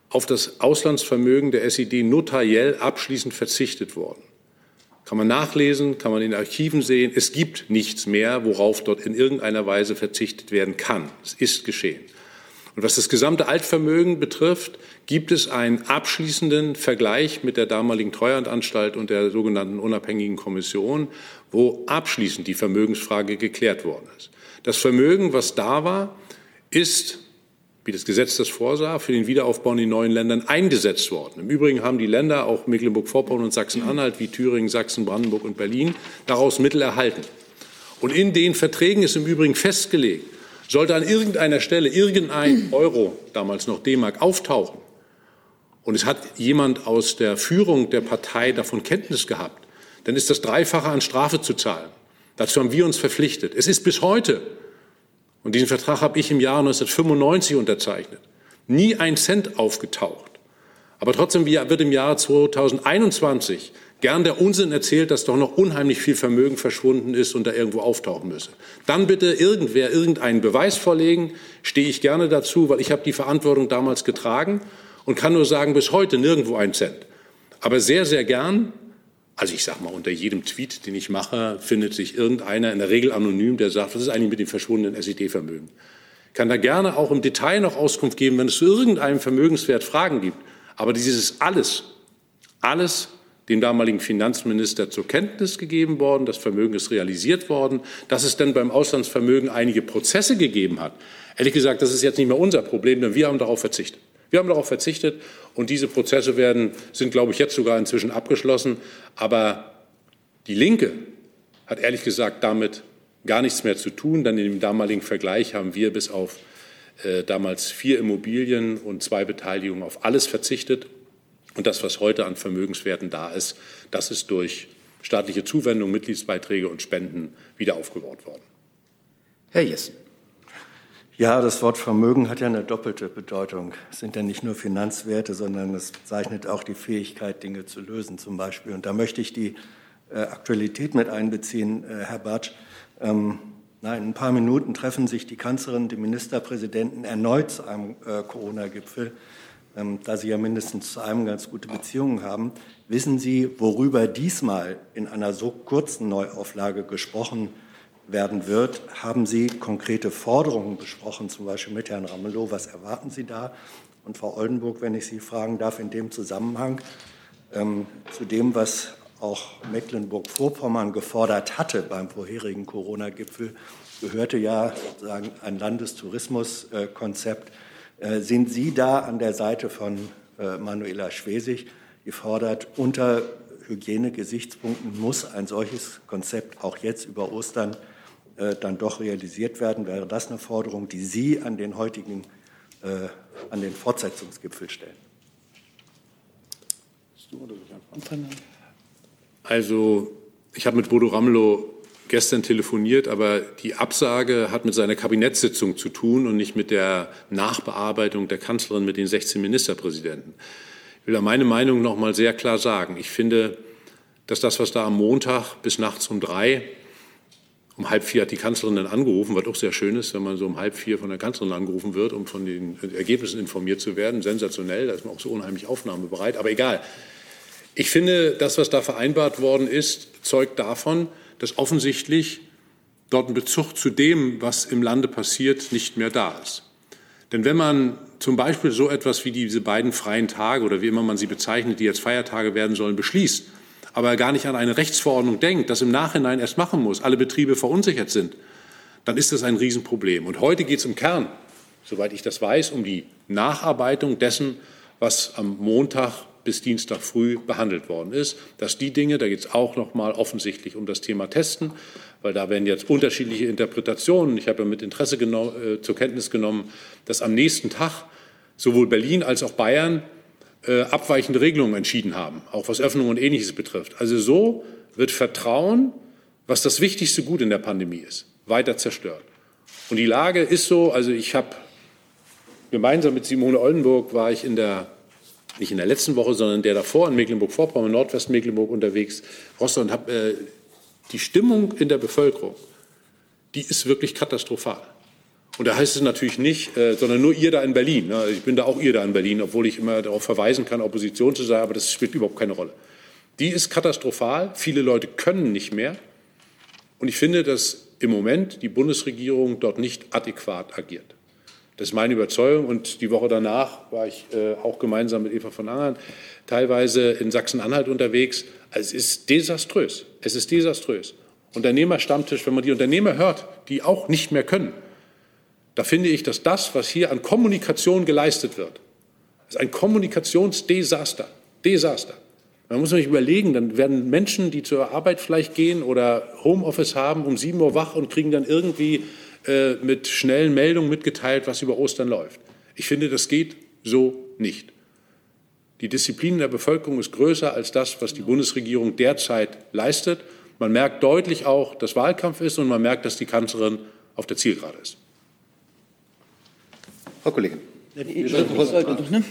auf das Auslandsvermögen der SED notariell abschließend verzichtet worden. Kann man nachlesen, kann man in Archiven sehen. Es gibt nichts mehr, worauf dort in irgendeiner Weise verzichtet werden kann. Es ist geschehen. Und was das gesamte Altvermögen betrifft, gibt es einen abschließenden Vergleich mit der damaligen Treuhandanstalt und der sogenannten unabhängigen Kommission, wo abschließend die Vermögensfrage geklärt worden ist. Das Vermögen, was da war, ist wie das Gesetz das vorsah, für den Wiederaufbau in den neuen Ländern eingesetzt worden. Im Übrigen haben die Länder, auch Mecklenburg-Vorpommern und Sachsen-Anhalt, wie Thüringen, Sachsen, Brandenburg und Berlin, daraus Mittel erhalten. Und in den Verträgen ist im Übrigen festgelegt, sollte an irgendeiner Stelle irgendein Euro, damals noch D-Mark, auftauchen und es hat jemand aus der Führung der Partei davon Kenntnis gehabt, dann ist das Dreifache an Strafe zu zahlen. Dazu haben wir uns verpflichtet. Es ist bis heute, und diesen Vertrag habe ich im Jahr 1995 unterzeichnet, nie ein Cent aufgetaucht. Aber trotzdem wird im Jahr 2021 gern der Unsinn erzählt, dass doch noch unheimlich viel Vermögen verschwunden ist und da irgendwo auftauchen müsse. Dann bitte irgendwer irgendeinen Beweis vorlegen, stehe ich gerne dazu, weil ich habe die Verantwortung damals getragen und kann nur sagen, bis heute nirgendwo ein Cent. Aber sehr, sehr gern, also ich sage mal, unter jedem Tweet, den ich mache, findet sich irgendeiner, in der Regel anonym, der sagt, was ist eigentlich mit dem verschwundenen SED-Vermögen? Kann da gerne auch im Detail noch Auskunft geben, wenn es zu irgendeinem Vermögenswert Fragen gibt. Aber dieses alles, alles dem damaligen Finanzminister zur Kenntnis gegeben worden. Das Vermögen ist realisiert worden. Dass es denn beim Auslandsvermögen einige Prozesse gegeben hat, ehrlich gesagt, das ist jetzt nicht mehr unser Problem, denn wir haben darauf verzichtet. Wir haben darauf verzichtet und diese Prozesse werden, sind, glaube ich, jetzt sogar inzwischen abgeschlossen. Aber die Linke hat ehrlich gesagt damit gar nichts mehr zu tun, denn in dem damaligen Vergleich haben wir bis auf äh, damals vier Immobilien und zwei Beteiligungen auf alles verzichtet. Und das, was heute an Vermögenswerten da ist, das ist durch staatliche Zuwendung, Mitgliedsbeiträge und Spenden wieder aufgebaut worden. Herr Jessen. Ja, das Wort Vermögen hat ja eine doppelte Bedeutung. Es sind ja nicht nur Finanzwerte, sondern es zeichnet auch die Fähigkeit, Dinge zu lösen zum Beispiel. Und da möchte ich die äh, Aktualität mit einbeziehen, äh, Herr Bartsch. Ähm, na, in ein paar Minuten treffen sich die Kanzlerin, die Ministerpräsidenten erneut zu einem äh, Corona-Gipfel. Ähm, da Sie ja mindestens zu einem ganz gute Beziehungen haben. Wissen Sie, worüber diesmal in einer so kurzen Neuauflage gesprochen werden wird. Haben Sie konkrete Forderungen besprochen, zum Beispiel mit Herrn Ramelow? Was erwarten Sie da? Und Frau Oldenburg, wenn ich Sie fragen darf, in dem Zusammenhang ähm, zu dem, was auch Mecklenburg-Vorpommern gefordert hatte beim vorherigen Corona-Gipfel, gehörte ja sozusagen ein Landestourismuskonzept. Äh, sind Sie da an der Seite von äh, Manuela Schwesig, die fordert, unter Hygienegesichtspunkten muss ein solches Konzept auch jetzt über Ostern äh, dann doch realisiert werden? Wäre das eine Forderung, die Sie an den heutigen, an den Fortsetzungsgipfel stellen? Also, ich habe mit Bodo Ramelow gestern telefoniert, aber die Absage hat mit seiner Kabinettssitzung zu tun und nicht mit der Nachbearbeitung der Kanzlerin mit den 16 Ministerpräsidenten. Ich will da meine Meinung noch mal sehr klar sagen. Ich finde, dass das, was da am Montag bis nachts um drei, um halb vier hat die Kanzlerin dann angerufen, was auch sehr schön ist, wenn man so um halb vier von der Kanzlerin angerufen wird, um von den Ergebnissen informiert zu werden. Sensationell, da ist man auch so unheimlich aufnahmebereit. Aber egal. Ich finde, das, was da vereinbart worden ist, zeugt davon, dass offensichtlich dort ein Bezug zu dem, was im Lande passiert, nicht mehr da ist. Denn wenn man zum Beispiel so etwas wie diese beiden freien Tage oder wie immer man sie bezeichnet, die jetzt Feiertage werden sollen, beschließt, aber gar nicht an eine Rechtsverordnung denkt, das im Nachhinein erst machen muss, alle Betriebe verunsichert sind, dann ist das ein Riesenproblem. Und heute geht es im Kern, soweit ich das weiß, um die Nacharbeitung dessen, was am Montag bis Dienstag früh behandelt worden ist. Dass die Dinge, da geht es auch noch mal offensichtlich um das Thema Testen, weil da werden jetzt unterschiedliche Interpretationen. Ich habe ja mit Interesse äh, zur Kenntnis genommen, dass am nächsten Tag sowohl Berlin als auch Bayern äh, abweichende Regelungen entschieden haben, auch was Öffnung und Ähnliches betrifft. Also so wird Vertrauen, was das wichtigste Gut in der Pandemie ist, weiter zerstört. Und die Lage ist so, also ich habe gemeinsam mit Simone Oldenburg war ich in der nicht in der letzten Woche, sondern der davor in Mecklenburg-Vorpommern, Nordwestmecklenburg unterwegs, Rostock und habe äh, die Stimmung in der Bevölkerung, die ist wirklich katastrophal. Und da heißt es natürlich nicht, äh, sondern nur ihr da in Berlin. Ne? Ich bin da auch ihr da in Berlin, obwohl ich immer darauf verweisen kann, Opposition zu sein, aber das spielt überhaupt keine Rolle. Die ist katastrophal. Viele Leute können nicht mehr. Und ich finde, dass im Moment die Bundesregierung dort nicht adäquat agiert. Das ist meine Überzeugung. Und die Woche danach war ich äh, auch gemeinsam mit Eva von Angern teilweise in Sachsen-Anhalt unterwegs. Also es ist desaströs. Es ist desaströs. Unternehmerstammtisch, wenn man die Unternehmer hört, die auch nicht mehr können, da finde ich, dass das, was hier an Kommunikation geleistet wird, ist ein Kommunikationsdesaster. Desaster. Man muss sich überlegen, dann werden Menschen, die zur Arbeit vielleicht gehen oder Homeoffice haben, um 7 Uhr wach und kriegen dann irgendwie äh, mit schnellen Meldungen mitgeteilt, was über Ostern läuft. Ich finde, das geht so nicht. Die Disziplin der Bevölkerung ist größer als das, was die Bundesregierung derzeit leistet. Man merkt deutlich auch, dass Wahlkampf ist und man merkt, dass die Kanzlerin auf der Zielgerade ist. Frau Kollegin. Ne?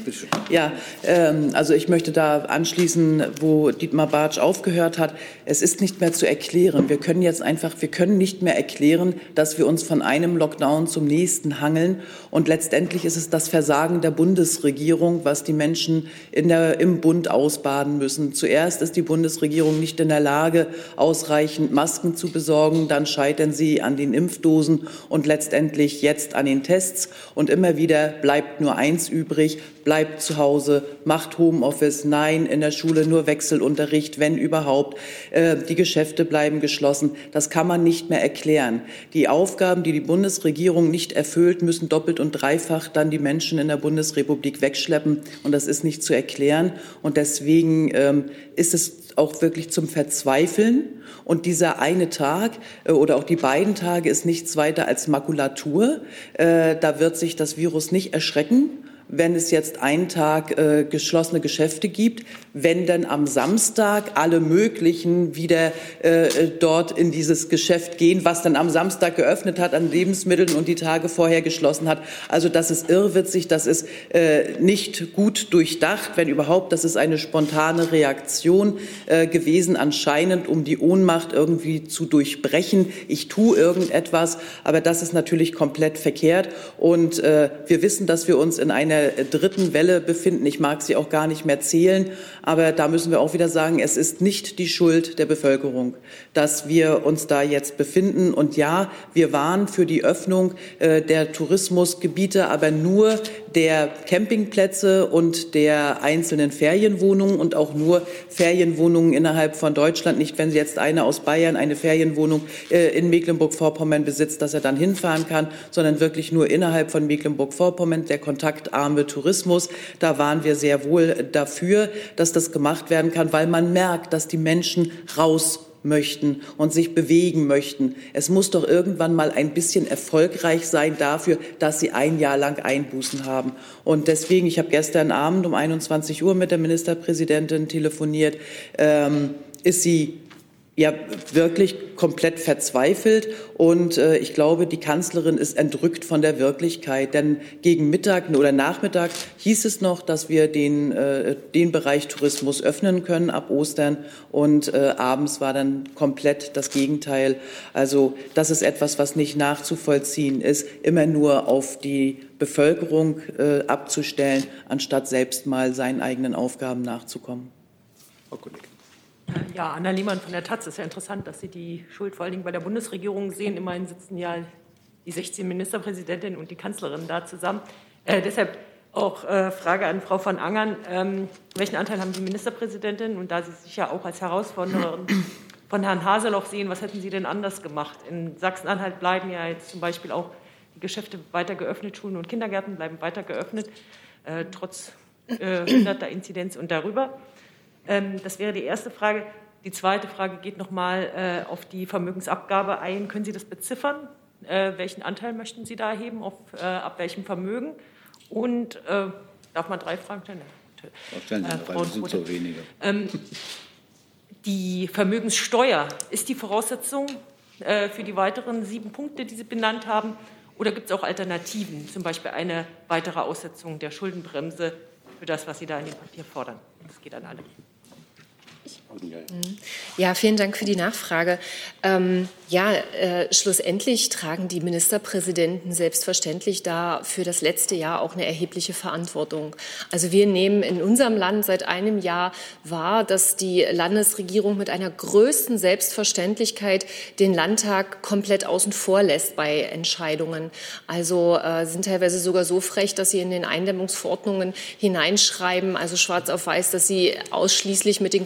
Ja, ähm, also ich möchte da anschließen, wo Dietmar Bartsch aufgehört hat. Es ist nicht mehr zu erklären. Wir können jetzt einfach, wir können nicht mehr erklären, dass wir uns von einem Lockdown zum nächsten hangeln. Und letztendlich ist es das Versagen der Bundesregierung, was die Menschen in der, im Bund ausbaden müssen. Zuerst ist die Bundesregierung nicht in der Lage, ausreichend Masken zu besorgen. Dann scheitern sie an den Impfdosen und letztendlich jetzt an den Tests. Und immer wieder bleibt bleibt nur eins übrig, bleibt zu Hause, macht Homeoffice, nein, in der Schule nur Wechselunterricht, wenn überhaupt. Äh, die Geschäfte bleiben geschlossen. Das kann man nicht mehr erklären. Die Aufgaben, die die Bundesregierung nicht erfüllt, müssen doppelt und dreifach dann die Menschen in der Bundesrepublik wegschleppen. Und das ist nicht zu erklären. Und deswegen ähm, ist es auch wirklich zum Verzweifeln. Und dieser eine Tag äh, oder auch die beiden Tage ist nichts weiter als Makulatur. Äh, da wird sich das Virus nicht erschrecken wenn es jetzt einen Tag äh, geschlossene Geschäfte gibt, wenn dann am Samstag alle möglichen wieder äh, dort in dieses Geschäft gehen, was dann am Samstag geöffnet hat an Lebensmitteln und die Tage vorher geschlossen hat. Also das ist irrwitzig, das ist äh, nicht gut durchdacht, wenn überhaupt, das ist eine spontane Reaktion äh, gewesen, anscheinend, um die Ohnmacht irgendwie zu durchbrechen. Ich tue irgendetwas, aber das ist natürlich komplett verkehrt. Und äh, wir wissen, dass wir uns in einer der dritten Welle befinden. Ich mag sie auch gar nicht mehr zählen, aber da müssen wir auch wieder sagen, es ist nicht die Schuld der Bevölkerung, dass wir uns da jetzt befinden. Und ja, wir waren für die Öffnung äh, der Tourismusgebiete, aber nur der Campingplätze und der einzelnen Ferienwohnungen und auch nur Ferienwohnungen innerhalb von Deutschland. Nicht, wenn jetzt einer aus Bayern eine Ferienwohnung äh, in Mecklenburg-Vorpommern besitzt, dass er dann hinfahren kann, sondern wirklich nur innerhalb von Mecklenburg-Vorpommern der kontaktarme Tourismus. Da waren wir sehr wohl dafür, dass das gemacht werden kann, weil man merkt, dass die Menschen raus möchten und sich bewegen möchten. Es muss doch irgendwann mal ein bisschen erfolgreich sein dafür, dass sie ein Jahr lang Einbußen haben. Und deswegen, ich habe gestern Abend um 21 Uhr mit der Ministerpräsidentin telefoniert, ähm, ist sie ja wirklich komplett verzweifelt. Und äh, ich glaube, die Kanzlerin ist entrückt von der Wirklichkeit. Denn gegen Mittag oder Nachmittag hieß es noch, dass wir den, äh, den Bereich Tourismus öffnen können ab Ostern. Und äh, abends war dann komplett das Gegenteil. Also das ist etwas, was nicht nachzuvollziehen ist, immer nur auf die Bevölkerung äh, abzustellen, anstatt selbst mal seinen eigenen Aufgaben nachzukommen. Frau Kollegin. Ja, Anna Lehmann von der Taz. Es ist ja interessant, dass Sie die Schuld vor allen Dingen bei der Bundesregierung sehen. Immerhin sitzen ja die 16 Ministerpräsidentinnen und die Kanzlerin da zusammen. Äh, deshalb auch äh, Frage an Frau von Angern. Ähm, welchen Anteil haben die Ministerpräsidentinnen? Und da Sie sich ja auch als Herausforderin von Herrn Haseloff sehen, was hätten Sie denn anders gemacht? In Sachsen-Anhalt bleiben ja jetzt zum Beispiel auch die Geschäfte weiter geöffnet, Schulen und Kindergärten bleiben weiter geöffnet, äh, trotz äh, hunderter Inzidenz und darüber. Ähm, das wäre die erste Frage. Die zweite Frage geht noch mal äh, auf die Vermögensabgabe ein. Können Sie das beziffern? Äh, welchen Anteil möchten Sie da erheben? Auf, äh, ab welchem Vermögen? Und äh, darf man drei Fragen stellen? Stellen Sie drei, das sind so wenige. Ähm, die Vermögenssteuer, ist die Voraussetzung äh, für die weiteren sieben Punkte, die Sie benannt haben? Oder gibt es auch Alternativen, zum Beispiel eine weitere Aussetzung der Schuldenbremse für das, was Sie da in dem Papier fordern? Das geht an alle. ich Ja, vielen Dank für die Nachfrage. Ähm, ja, äh, schlussendlich tragen die Ministerpräsidenten selbstverständlich da für das letzte Jahr auch eine erhebliche Verantwortung. Also wir nehmen in unserem Land seit einem Jahr wahr, dass die Landesregierung mit einer größten Selbstverständlichkeit den Landtag komplett außen vor lässt bei Entscheidungen. Also äh, sind teilweise sogar so frech, dass sie in den Eindämmungsverordnungen hineinschreiben, also schwarz auf weiß, dass sie ausschließlich mit den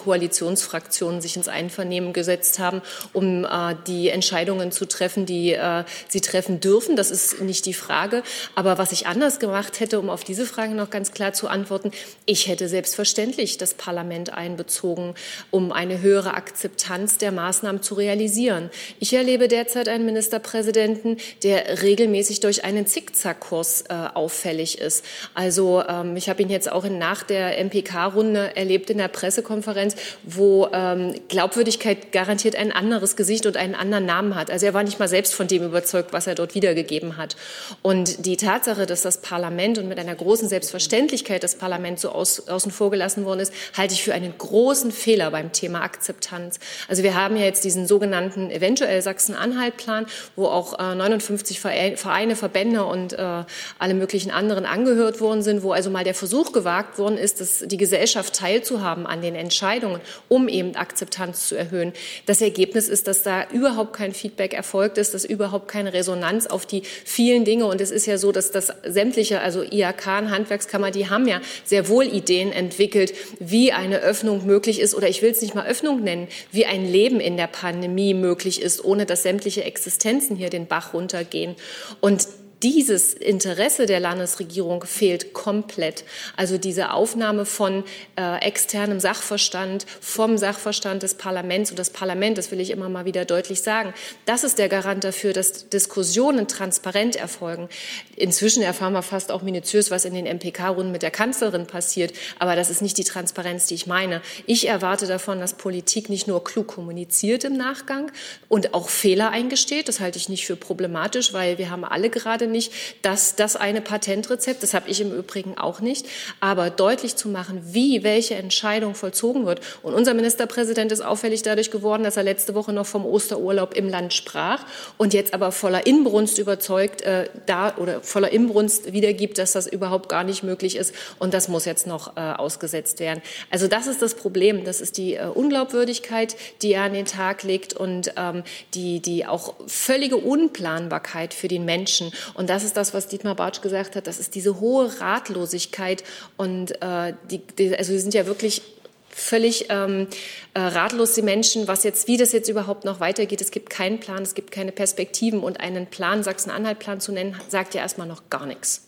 Koalitionsfraktionen sich ins Einvernehmen gesetzt haben, um äh, die Entscheidungen zu treffen, die äh, sie treffen dürfen. Das ist nicht die Frage. Aber was ich anders gemacht hätte, um auf diese Frage noch ganz klar zu antworten, ich hätte selbstverständlich das Parlament einbezogen, um eine höhere Akzeptanz der Maßnahmen zu realisieren. Ich erlebe derzeit einen Ministerpräsidenten, der regelmäßig durch einen Zickzackkurs äh, auffällig ist. Also ähm, ich habe ihn jetzt auch in, nach der MPK-Runde erlebt in der Pressekonferenz, wo ähm, Glaubwürdigkeit garantiert ein anderes Gesicht und einen anderen Namen hat. Also er war nicht mal selbst von dem überzeugt, was er dort wiedergegeben hat. Und die Tatsache, dass das Parlament und mit einer großen Selbstverständlichkeit das Parlament so aus, außen vor gelassen worden ist, halte ich für einen großen Fehler beim Thema Akzeptanz. Also wir haben ja jetzt diesen sogenannten eventuell Sachsen-Anhalt-Plan, wo auch äh, 59 Vereine, Verbände und äh, alle möglichen anderen angehört worden sind, wo also mal der Versuch gewagt worden ist, dass die Gesellschaft teilzuhaben an den Entscheidungen, um eben Akzeptanz zu erhöhen. Das Ergebnis ist, dass da überhaupt kein Feedback erfolgt ist, dass überhaupt keine Resonanz auf die vielen Dinge. Und es ist ja so, dass das sämtliche, also IHK und Handwerkskammer, die haben ja sehr wohl Ideen entwickelt, wie eine Öffnung möglich ist. Oder ich will es nicht mal Öffnung nennen, wie ein Leben in der Pandemie möglich ist, ohne dass sämtliche Existenzen hier den Bach runtergehen. Und dieses Interesse der Landesregierung fehlt komplett. Also diese Aufnahme von äh, externem Sachverstand, vom Sachverstand des Parlaments und das Parlament, das will ich immer mal wieder deutlich sagen, das ist der Garant dafür, dass Diskussionen transparent erfolgen. Inzwischen erfahren wir fast auch minutiös, was in den MPK-Runden mit der Kanzlerin passiert, aber das ist nicht die Transparenz, die ich meine. Ich erwarte davon, dass Politik nicht nur klug kommuniziert im Nachgang und auch Fehler eingesteht. Das halte ich nicht für problematisch, weil wir haben alle gerade nicht, dass das eine Patentrezept, das habe ich im Übrigen auch nicht, aber deutlich zu machen, wie welche Entscheidung vollzogen wird. Und unser Ministerpräsident ist auffällig dadurch geworden, dass er letzte Woche noch vom Osterurlaub im Land sprach und jetzt aber voller Inbrunst überzeugt äh, da oder voller Inbrunst wiedergibt, dass das überhaupt gar nicht möglich ist und das muss jetzt noch äh, ausgesetzt werden. Also das ist das Problem, das ist die äh, Unglaubwürdigkeit, die er an den Tag legt und ähm, die, die auch völlige Unplanbarkeit für den Menschen. Und das ist das, was Dietmar Bartsch gesagt hat, das ist diese hohe Ratlosigkeit und äh, die, die, also wir sind ja wirklich völlig ähm, äh, ratlos die Menschen, was jetzt, wie das jetzt überhaupt noch weitergeht. Es gibt keinen Plan, es gibt keine Perspektiven und einen Plan, Sachsen-Anhalt-Plan zu nennen, sagt ja erstmal noch gar nichts.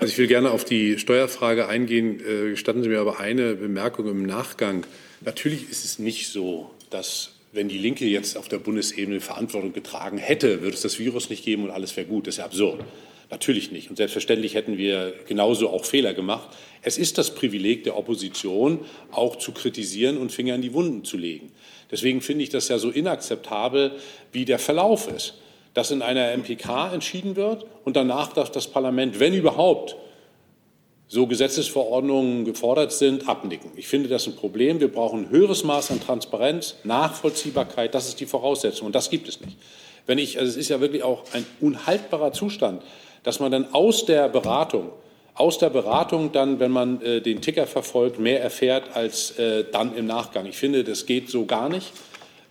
Also ich will gerne auf die Steuerfrage eingehen. Äh, gestatten Sie mir aber eine Bemerkung im Nachgang. Natürlich ist es nicht so, dass wenn die Linke jetzt auf der Bundesebene Verantwortung getragen hätte, würde es das Virus nicht geben und alles wäre gut. Das ist ja absurd. Natürlich nicht. Und selbstverständlich hätten wir genauso auch Fehler gemacht. Es ist das Privileg der Opposition, auch zu kritisieren und Finger in die Wunden zu legen. Deswegen finde ich das ja so inakzeptabel, wie der Verlauf ist. Dass in einer MPK entschieden wird und danach darf das Parlament, wenn überhaupt, so Gesetzesverordnungen gefordert sind, abnicken. Ich finde das ein Problem. Wir brauchen ein höheres Maß an Transparenz, Nachvollziehbarkeit. Das ist die Voraussetzung und das gibt es nicht. Wenn ich, also es ist ja wirklich auch ein unhaltbarer Zustand, dass man dann aus der Beratung, aus der Beratung dann, wenn man äh, den Ticker verfolgt, mehr erfährt als äh, dann im Nachgang. Ich finde, das geht so gar nicht.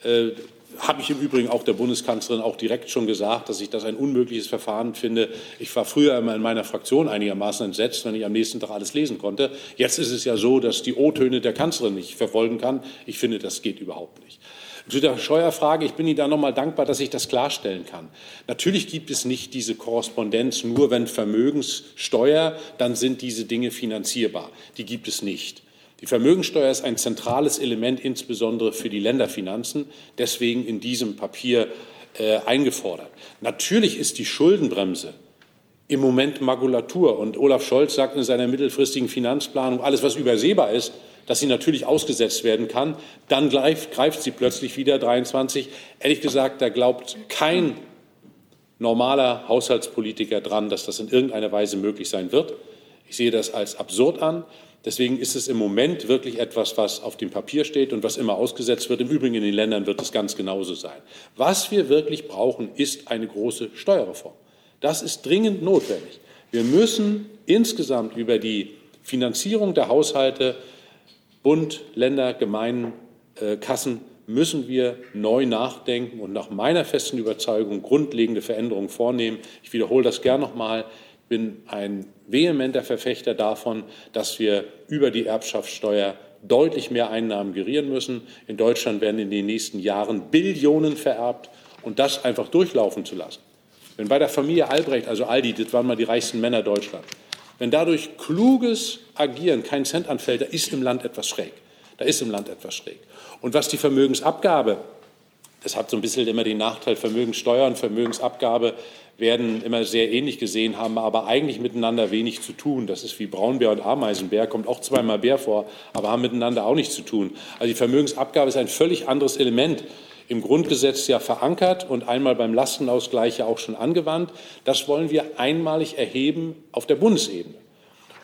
Äh, habe ich im Übrigen auch der Bundeskanzlerin auch direkt schon gesagt, dass ich das ein unmögliches Verfahren finde. Ich war früher immer in meiner Fraktion einigermaßen entsetzt, wenn ich am nächsten Tag alles lesen konnte. Jetzt ist es ja so, dass die O-Töne der Kanzlerin nicht verfolgen kann. Ich finde, das geht überhaupt nicht. Zu der Steuerfrage, ich bin Ihnen da nochmal dankbar, dass ich das klarstellen kann. Natürlich gibt es nicht diese Korrespondenz, nur wenn Vermögenssteuer, dann sind diese Dinge finanzierbar. Die gibt es nicht. Die Vermögensteuer ist ein zentrales Element, insbesondere für die Länderfinanzen, deswegen in diesem Papier äh, eingefordert. Natürlich ist die Schuldenbremse im Moment Makulatur. Und Olaf Scholz sagt in seiner mittelfristigen Finanzplanung, alles, was übersehbar ist, dass sie natürlich ausgesetzt werden kann. Dann greift, greift sie plötzlich wieder 23. Ehrlich gesagt, da glaubt kein normaler Haushaltspolitiker dran, dass das in irgendeiner Weise möglich sein wird. Ich sehe das als absurd an. Deswegen ist es im Moment wirklich etwas, was auf dem Papier steht und was immer ausgesetzt wird. Im Übrigen in den Ländern wird es ganz genauso sein. Was wir wirklich brauchen, ist eine große Steuerreform. Das ist dringend notwendig. Wir müssen insgesamt über die Finanzierung der Haushalte, Bund, Länder, Gemeinden, äh, Kassen, müssen wir neu nachdenken und nach meiner festen Überzeugung grundlegende Veränderungen vornehmen. Ich wiederhole das gern nochmal bin ein vehementer Verfechter davon, dass wir über die Erbschaftssteuer deutlich mehr Einnahmen gerieren müssen. In Deutschland werden in den nächsten Jahren Billionen vererbt und das einfach durchlaufen zu lassen. Wenn bei der Familie Albrecht, also Aldi, das waren mal die reichsten Männer Deutschlands, wenn dadurch kluges Agieren kein Cent anfällt, da ist im Land etwas schräg. Da ist im Land etwas schräg. Und was die Vermögensabgabe, das hat so ein bisschen immer den Nachteil, Vermögenssteuer und Vermögensabgabe werden immer sehr ähnlich gesehen, haben aber eigentlich miteinander wenig zu tun. Das ist wie Braunbär und Ameisenbär, kommt auch zweimal Bär vor, aber haben miteinander auch nichts zu tun. Also die Vermögensabgabe ist ein völlig anderes Element im Grundgesetz ja verankert und einmal beim Lastenausgleich ja auch schon angewandt. Das wollen wir einmalig erheben auf der Bundesebene.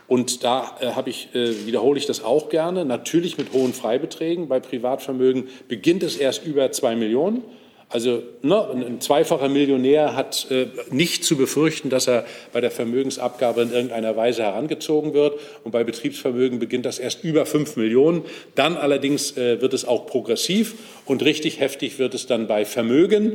Und da äh, ich, äh, wiederhole ich das auch gerne, natürlich mit hohen Freibeträgen. Bei Privatvermögen beginnt es erst über zwei Millionen. Also ne, ein zweifacher Millionär hat äh, nicht zu befürchten, dass er bei der Vermögensabgabe in irgendeiner Weise herangezogen wird. Und bei Betriebsvermögen beginnt das erst über fünf Millionen. Dann allerdings äh, wird es auch progressiv und richtig heftig wird es dann bei Vermögen.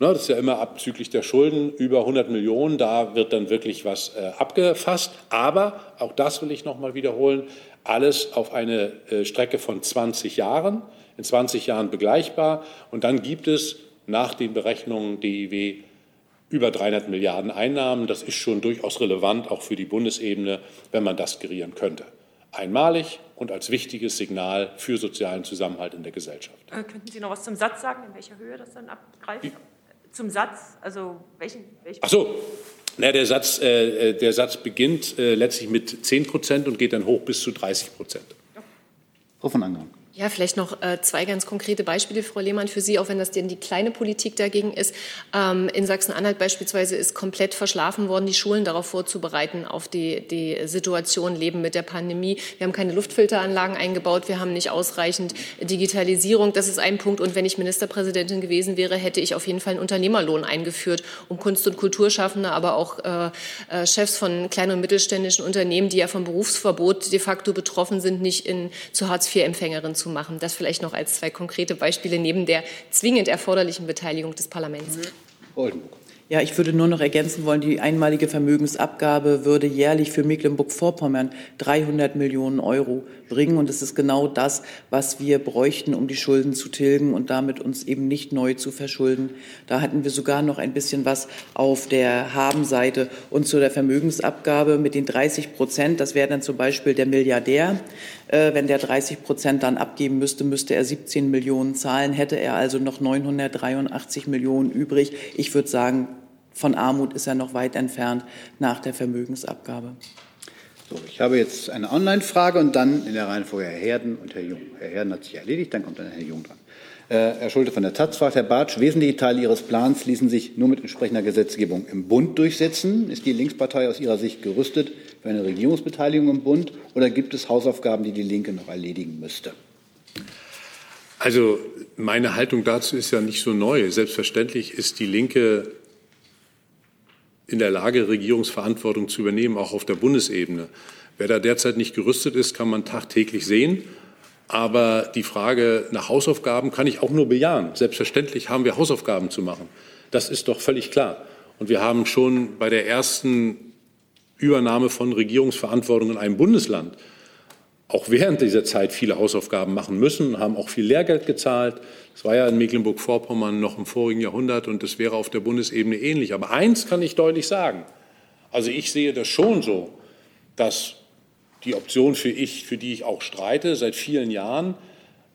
Ne, das ist ja immer abzüglich der Schulden über 100 Millionen. Da wird dann wirklich was äh, abgefasst. Aber auch das will ich noch mal wiederholen: alles auf eine äh, Strecke von 20 Jahren in 20 Jahren begleichbar. Und dann gibt es nach den Berechnungen DIW über 300 Milliarden Einnahmen. Das ist schon durchaus relevant, auch für die Bundesebene, wenn man das gerieren könnte. Einmalig und als wichtiges Signal für sozialen Zusammenhalt in der Gesellschaft. Äh, könnten Sie noch was zum Satz sagen, in welcher Höhe das dann abgreift? Zum Satz, also welchen? welchen Ach so, na, der, Satz, äh, der Satz beginnt äh, letztlich mit 10 Prozent und geht dann hoch bis zu 30 Prozent. Frau von Angern. Ja, vielleicht noch äh, zwei ganz konkrete Beispiele, Frau Lehmann, für Sie, auch wenn das denn die kleine Politik dagegen ist. Ähm, in Sachsen-Anhalt beispielsweise ist komplett verschlafen worden, die Schulen darauf vorzubereiten, auf die, die Situation Leben mit der Pandemie. Wir haben keine Luftfilteranlagen eingebaut, wir haben nicht ausreichend Digitalisierung. Das ist ein Punkt. Und wenn ich Ministerpräsidentin gewesen wäre, hätte ich auf jeden Fall einen Unternehmerlohn eingeführt, um Kunst- und Kulturschaffende, aber auch äh, äh, Chefs von kleinen und mittelständischen Unternehmen, die ja vom Berufsverbot de facto betroffen sind, nicht in, zu Hartz-IV-Empfängerinnen zu machen. Das vielleicht noch als zwei konkrete Beispiele neben der zwingend erforderlichen Beteiligung des Parlaments. Oldenburg. Ja, ich würde nur noch ergänzen wollen, die einmalige Vermögensabgabe würde jährlich für Mecklenburg-Vorpommern 300 Millionen Euro bringen. Und es ist genau das, was wir bräuchten, um die Schulden zu tilgen und damit uns eben nicht neu zu verschulden. Da hatten wir sogar noch ein bisschen was auf der Habenseite. Und zu der Vermögensabgabe mit den 30 Prozent, das wäre dann zum Beispiel der Milliardär. Äh, wenn der 30 Prozent dann abgeben müsste, müsste er 17 Millionen zahlen, hätte er also noch 983 Millionen übrig. Ich würde sagen, von Armut ist er noch weit entfernt nach der Vermögensabgabe. So, ich habe jetzt eine Online-Frage und dann in der Reihenfolge Herr Herden und Herr Jung. Herr Herden hat sich erledigt, dann kommt dann Herr Jung dran. Äh, Herr Schulte von der Taz fragt, Herr Bartsch, wesentliche Teile Ihres Plans ließen sich nur mit entsprechender Gesetzgebung im Bund durchsetzen. Ist die Linkspartei aus Ihrer Sicht gerüstet für eine Regierungsbeteiligung im Bund oder gibt es Hausaufgaben, die die Linke noch erledigen müsste? Also meine Haltung dazu ist ja nicht so neu. Selbstverständlich ist die Linke in der Lage, Regierungsverantwortung zu übernehmen, auch auf der Bundesebene. Wer da derzeit nicht gerüstet ist, kann man tagtäglich sehen. Aber die Frage nach Hausaufgaben kann ich auch nur bejahen. Selbstverständlich haben wir Hausaufgaben zu machen. Das ist doch völlig klar. Und wir haben schon bei der ersten Übernahme von Regierungsverantwortung in einem Bundesland auch während dieser Zeit viele Hausaufgaben machen müssen, haben auch viel Lehrgeld gezahlt. Das war ja in Mecklenburg-Vorpommern noch im vorigen Jahrhundert und das wäre auf der Bundesebene ähnlich. Aber eins kann ich deutlich sagen. Also ich sehe das schon so, dass die Option für ich, für die ich auch streite, seit vielen Jahren,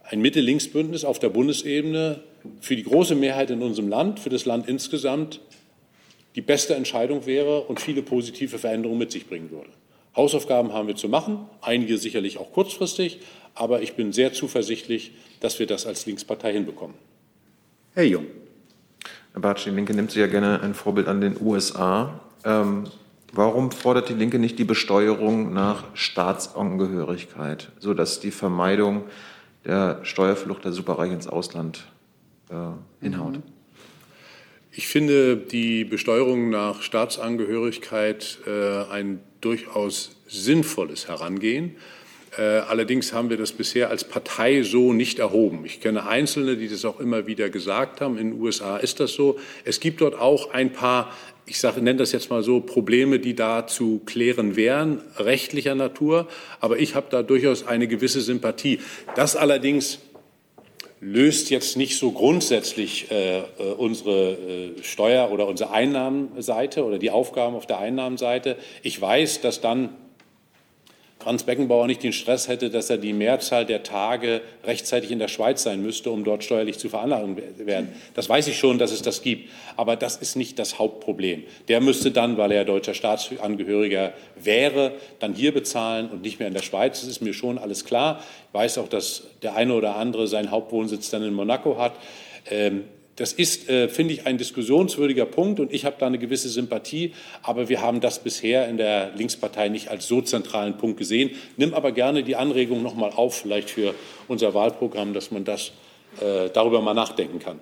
ein Mitte-Links-Bündnis auf der Bundesebene für die große Mehrheit in unserem Land, für das Land insgesamt, die beste Entscheidung wäre und viele positive Veränderungen mit sich bringen würde. Hausaufgaben haben wir zu machen, einige sicherlich auch kurzfristig, aber ich bin sehr zuversichtlich, dass wir das als Linkspartei hinbekommen. Herr Jung. Herr Bartsch, die Linke nimmt sich ja gerne ein Vorbild an den USA. Ähm, Warum fordert die Linke nicht die Besteuerung nach Staatsangehörigkeit, sodass die Vermeidung der Steuerflucht der Superreichen ins Ausland äh, hinhaut? Mhm. Ich finde die Besteuerung nach Staatsangehörigkeit äh, ein durchaus sinnvolles Herangehen. Äh, allerdings haben wir das bisher als Partei so nicht erhoben. Ich kenne Einzelne, die das auch immer wieder gesagt haben. In den USA ist das so. Es gibt dort auch ein paar ich sage, nenne das jetzt mal so, Probleme, die da zu klären wären, rechtlicher Natur. Aber ich habe da durchaus eine gewisse Sympathie. Das allerdings löst jetzt nicht so grundsätzlich äh, äh unsere äh, Steuer- oder unsere Einnahmenseite oder die Aufgaben auf der Einnahmenseite. Ich weiß, dass dann Franz Beckenbauer nicht den Stress hätte, dass er die Mehrzahl der Tage rechtzeitig in der Schweiz sein müsste, um dort steuerlich zu veranlagen werden. Das weiß ich schon, dass es das gibt. Aber das ist nicht das Hauptproblem. Der müsste dann, weil er deutscher Staatsangehöriger wäre, dann hier bezahlen und nicht mehr in der Schweiz. Das ist mir schon alles klar. Ich weiß auch, dass der eine oder andere seinen Hauptwohnsitz dann in Monaco hat. Ähm, das ist, äh, finde ich, ein diskussionswürdiger Punkt und ich habe da eine gewisse Sympathie. Aber wir haben das bisher in der Linkspartei nicht als so zentralen Punkt gesehen. Nimm aber gerne die Anregung noch mal auf, vielleicht für unser Wahlprogramm, dass man das äh, darüber mal nachdenken kann.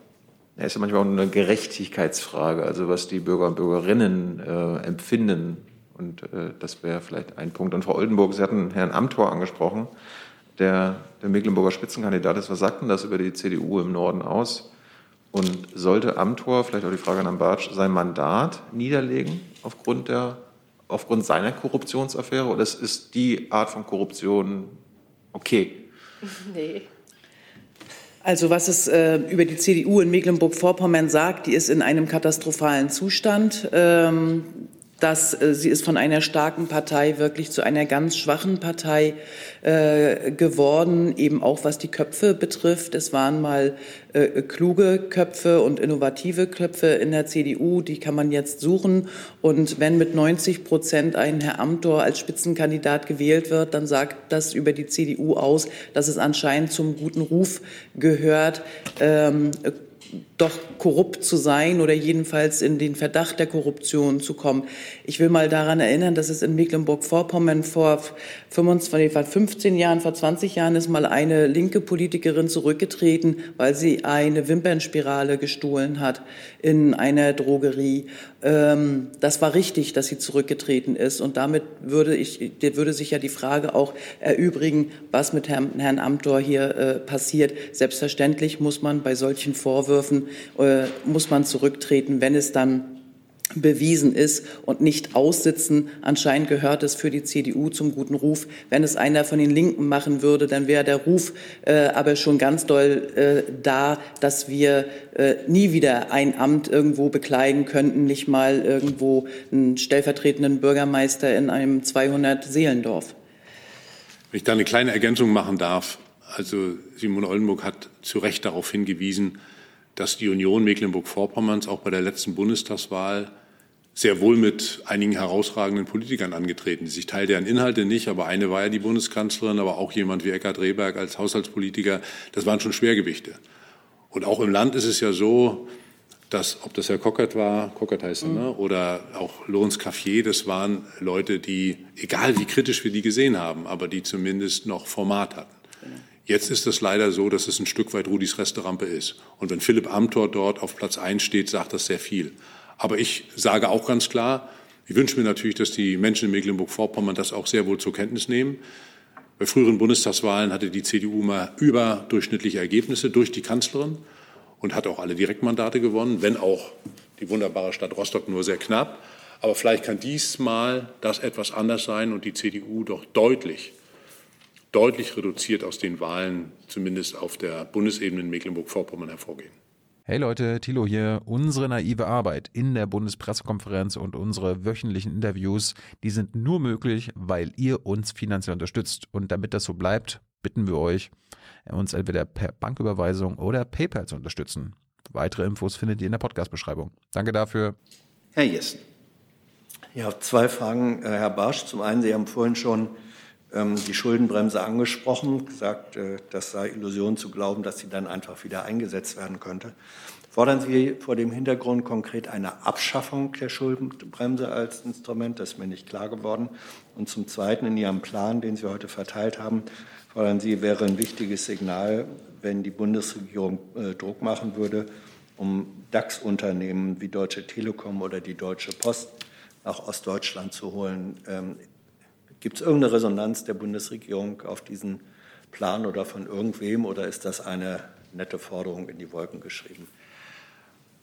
Ja, ist ja manchmal auch eine Gerechtigkeitsfrage, also was die Bürger und Bürgerinnen äh, empfinden. Und äh, das wäre vielleicht ein Punkt. Und Frau Oldenburg, Sie hatten Herrn Amthor angesprochen, der der Mecklenburger Spitzenkandidat ist. Was sagt denn das über die CDU im Norden aus? Und sollte Amtor, vielleicht auch die Frage an Herrn Bartsch, sein Mandat niederlegen aufgrund, der, aufgrund seiner Korruptionsaffäre? Oder ist die Art von Korruption okay? Nee. Also was es äh, über die CDU in Mecklenburg-Vorpommern sagt, die ist in einem katastrophalen Zustand. Ähm, dass äh, sie ist von einer starken Partei wirklich zu einer ganz schwachen Partei äh, geworden, eben auch was die Köpfe betrifft. Es waren mal äh, kluge Köpfe und innovative Köpfe in der CDU, die kann man jetzt suchen. Und wenn mit 90 Prozent ein Herr Amthor als Spitzenkandidat gewählt wird, dann sagt das über die CDU aus, dass es anscheinend zum guten Ruf gehört, ähm, doch korrupt zu sein oder jedenfalls in den Verdacht der Korruption zu kommen. Ich will mal daran erinnern, dass es in Mecklenburg-Vorpommern vor 25, vor 15 Jahren, vor 20 Jahren ist mal eine linke Politikerin zurückgetreten, weil sie eine Wimpernspirale gestohlen hat in einer Drogerie. Ähm, das war richtig, dass sie zurückgetreten ist. Und damit würde, ich, würde sich ja die Frage auch erübrigen, was mit Herrn, Herrn Amthor hier äh, passiert. Selbstverständlich muss man bei solchen Vorwürfen, äh, muss man zurücktreten, wenn es dann bewiesen ist und nicht aussitzen. Anscheinend gehört es für die CDU zum guten Ruf. Wenn es einer von den Linken machen würde, dann wäre der Ruf äh, aber schon ganz doll äh, da, dass wir äh, nie wieder ein Amt irgendwo bekleiden könnten, nicht mal irgendwo einen stellvertretenden Bürgermeister in einem 200 Seelendorf. Wenn ich da eine kleine Ergänzung machen darf. Also Simone Oldenburg hat zu Recht darauf hingewiesen, dass die Union Mecklenburg-Vorpommerns auch bei der letzten Bundestagswahl sehr wohl mit einigen herausragenden Politikern angetreten ist. Ich teile deren Inhalte nicht, aber eine war ja die Bundeskanzlerin, aber auch jemand wie Eckhard Rehberg als Haushaltspolitiker. Das waren schon Schwergewichte. Und auch im Land ist es ja so, dass, ob das Herr Kockert war, Kockert heißt er, ne? Mhm. oder auch Lorenz Caffier, das waren Leute, die, egal wie kritisch wir die gesehen haben, aber die zumindest noch Format hatten. Jetzt ist es leider so, dass es ein Stück weit Rudis Resterampe ist. Und wenn Philipp Amthor dort auf Platz 1 steht, sagt das sehr viel. Aber ich sage auch ganz klar, ich wünsche mir natürlich, dass die Menschen in Mecklenburg-Vorpommern das auch sehr wohl zur Kenntnis nehmen. Bei früheren Bundestagswahlen hatte die CDU mal überdurchschnittliche Ergebnisse durch die Kanzlerin und hat auch alle Direktmandate gewonnen, wenn auch die wunderbare Stadt Rostock nur sehr knapp. Aber vielleicht kann diesmal das etwas anders sein und die CDU doch deutlich, deutlich reduziert aus den Wahlen, zumindest auf der Bundesebene in Mecklenburg-Vorpommern hervorgehen. Hey Leute, Thilo hier. Unsere naive Arbeit in der Bundespressekonferenz und unsere wöchentlichen Interviews, die sind nur möglich, weil ihr uns finanziell unterstützt. Und damit das so bleibt, bitten wir euch, uns entweder per Banküberweisung oder PayPal zu unterstützen. Weitere Infos findet ihr in der Podcast-Beschreibung. Danke dafür. Herr Jessen. Ja, zwei Fragen, äh, Herr Barsch. Zum einen, Sie haben vorhin schon die Schuldenbremse angesprochen, gesagt, äh, das sei Illusion zu glauben, dass sie dann einfach wieder eingesetzt werden könnte. Fordern Sie vor dem Hintergrund konkret eine Abschaffung der Schuldenbremse als Instrument? Das ist mir nicht klar geworden. Und zum Zweiten, in Ihrem Plan, den Sie heute verteilt haben, fordern Sie, wäre ein wichtiges Signal, wenn die Bundesregierung äh, Druck machen würde, um DAX-Unternehmen wie Deutsche Telekom oder die Deutsche Post nach Ostdeutschland zu holen. Gibt es irgendeine Resonanz der Bundesregierung auf diesen Plan oder von irgendwem oder ist das eine nette Forderung in die Wolken geschrieben?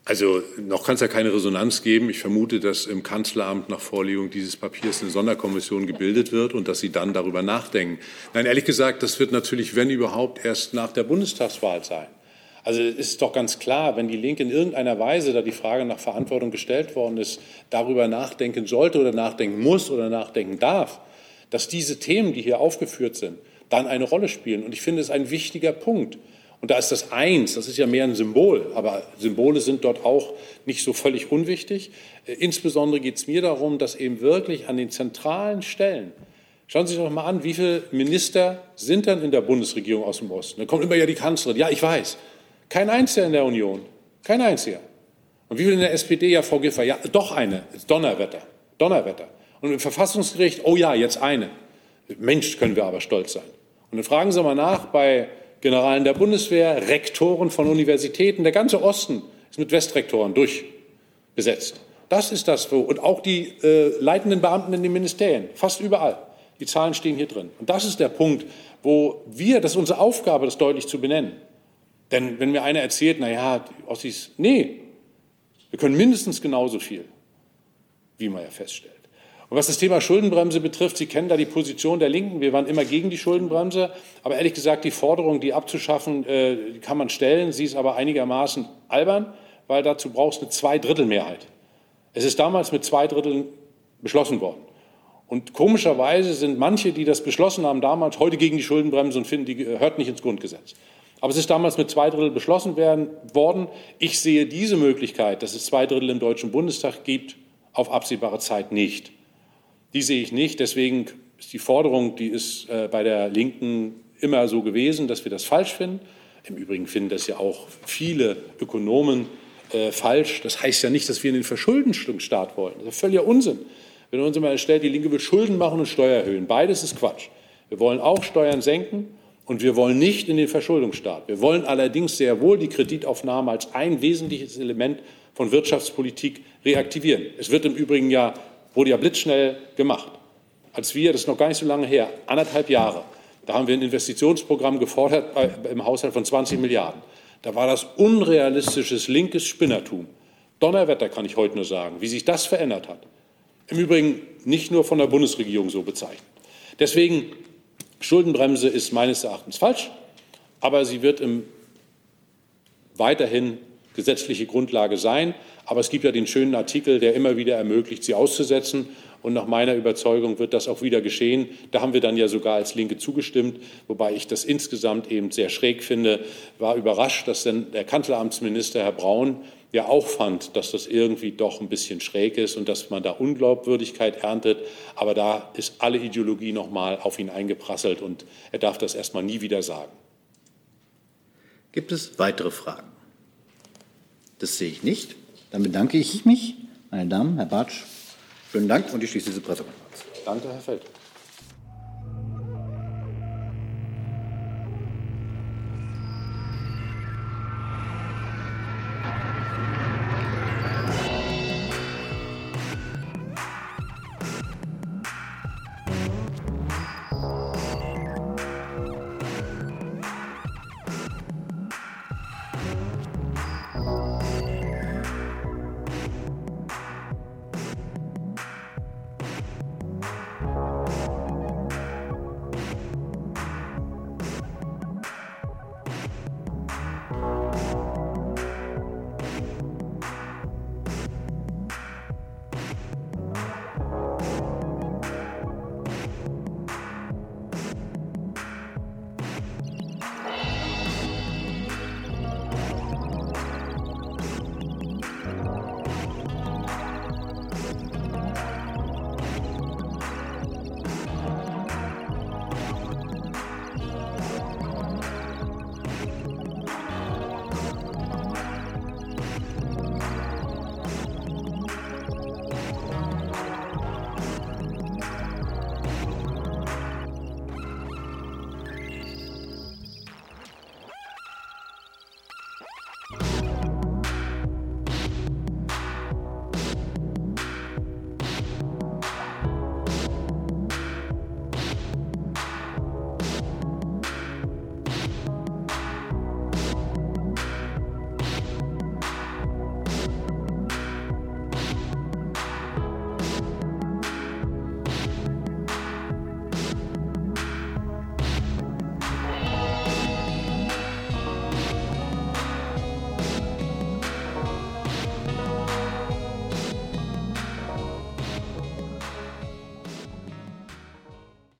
Also noch kann es ja keine Resonanz geben. Ich vermute, dass im Kanzleramt nach Vorlegung dieses Papiers eine Sonderkommission gebildet wird und dass Sie dann darüber nachdenken. Nein, ehrlich gesagt, das wird natürlich, wenn überhaupt, erst nach der Bundestagswahl sein. Also es ist doch ganz klar, wenn die Linke in irgendeiner Weise, da die Frage nach Verantwortung gestellt worden ist, darüber nachdenken sollte oder nachdenken muss oder nachdenken darf, dass diese Themen, die hier aufgeführt sind, dann eine Rolle spielen. Und ich finde es ein wichtiger Punkt. Und da ist das Eins, das ist ja mehr ein Symbol, aber Symbole sind dort auch nicht so völlig unwichtig. Äh, insbesondere geht es mir darum, dass eben wirklich an den zentralen Stellen, schauen Sie sich doch mal an, wie viele Minister sind dann in der Bundesregierung aus dem Osten? Da kommt immer ja die Kanzlerin. Ja, ich weiß. Kein einziger in der Union. Kein einziger. Und wie viele in der SPD? Ja, Frau Giffer. Ja, doch eine. Donnerwetter. Donnerwetter. Und im Verfassungsgericht, oh ja, jetzt eine. Mensch, können wir aber stolz sein. Und dann fragen Sie mal nach bei Generalen der Bundeswehr, Rektoren von Universitäten. Der ganze Osten ist mit Westrektoren durchbesetzt. Das ist das, wo, und auch die äh, leitenden Beamten in den Ministerien, fast überall. Die Zahlen stehen hier drin. Und das ist der Punkt, wo wir, das ist unsere Aufgabe, das deutlich zu benennen. Denn wenn mir einer erzählt, na ja, die Ossis, nee, wir können mindestens genauso viel, wie man ja feststellt. Und was das Thema Schuldenbremse betrifft, Sie kennen da die Position der Linken. Wir waren immer gegen die Schuldenbremse. Aber ehrlich gesagt, die Forderung, die abzuschaffen, äh, kann man stellen. Sie ist aber einigermaßen albern, weil dazu brauchst du eine Zweidrittelmehrheit. Es ist damals mit zwei Dritteln beschlossen worden. Und komischerweise sind manche, die das beschlossen haben damals, heute gegen die Schuldenbremse und finden, die gehört nicht ins Grundgesetz. Aber es ist damals mit zwei Drittel beschlossen werden, worden. Ich sehe diese Möglichkeit, dass es zwei Drittel im Deutschen Bundestag gibt, auf absehbare Zeit nicht. Die sehe ich nicht. Deswegen ist die Forderung, die ist äh, bei der Linken immer so gewesen, dass wir das falsch finden. Im Übrigen finden das ja auch viele Ökonomen äh, falsch. Das heißt ja nicht, dass wir in den Verschuldensstaat wollen. Das ist völliger Unsinn. Wenn uns immer stellt, die Linke will Schulden machen und Steuer erhöhen. Beides ist Quatsch. Wir wollen auch Steuern senken und wir wollen nicht in den Verschuldungsstaat. Wir wollen allerdings sehr wohl die Kreditaufnahme als ein wesentliches Element von Wirtschaftspolitik reaktivieren. Es wird im Übrigen ja, wurde ja blitzschnell gemacht. Als wir, das ist noch gar nicht so lange her, anderthalb Jahre, da haben wir ein Investitionsprogramm gefordert bei, im Haushalt von 20 Milliarden. Da war das unrealistisches linkes Spinnertum. Donnerwetter kann ich heute nur sagen, wie sich das verändert hat. Im Übrigen nicht nur von der Bundesregierung so bezeichnet. Deswegen, Schuldenbremse ist meines Erachtens falsch, aber sie wird im weiterhin gesetzliche Grundlage sein. Aber es gibt ja den schönen Artikel, der immer wieder ermöglicht, sie auszusetzen. Und nach meiner Überzeugung wird das auch wieder geschehen. Da haben wir dann ja sogar als Linke zugestimmt, wobei ich das insgesamt eben sehr schräg finde. War überrascht, dass denn der Kanzleramtsminister Herr Braun ja auch fand, dass das irgendwie doch ein bisschen schräg ist und dass man da Unglaubwürdigkeit erntet. Aber da ist alle Ideologie noch mal auf ihn eingeprasselt und er darf das erst mal nie wieder sagen. Gibt es weitere Fragen? Das sehe ich nicht. Dann bedanke ich mich, meine Damen, Herr Bartsch. Schönen Dank und ich schließe diese Pressekonferenz. Danke, Herr Feld.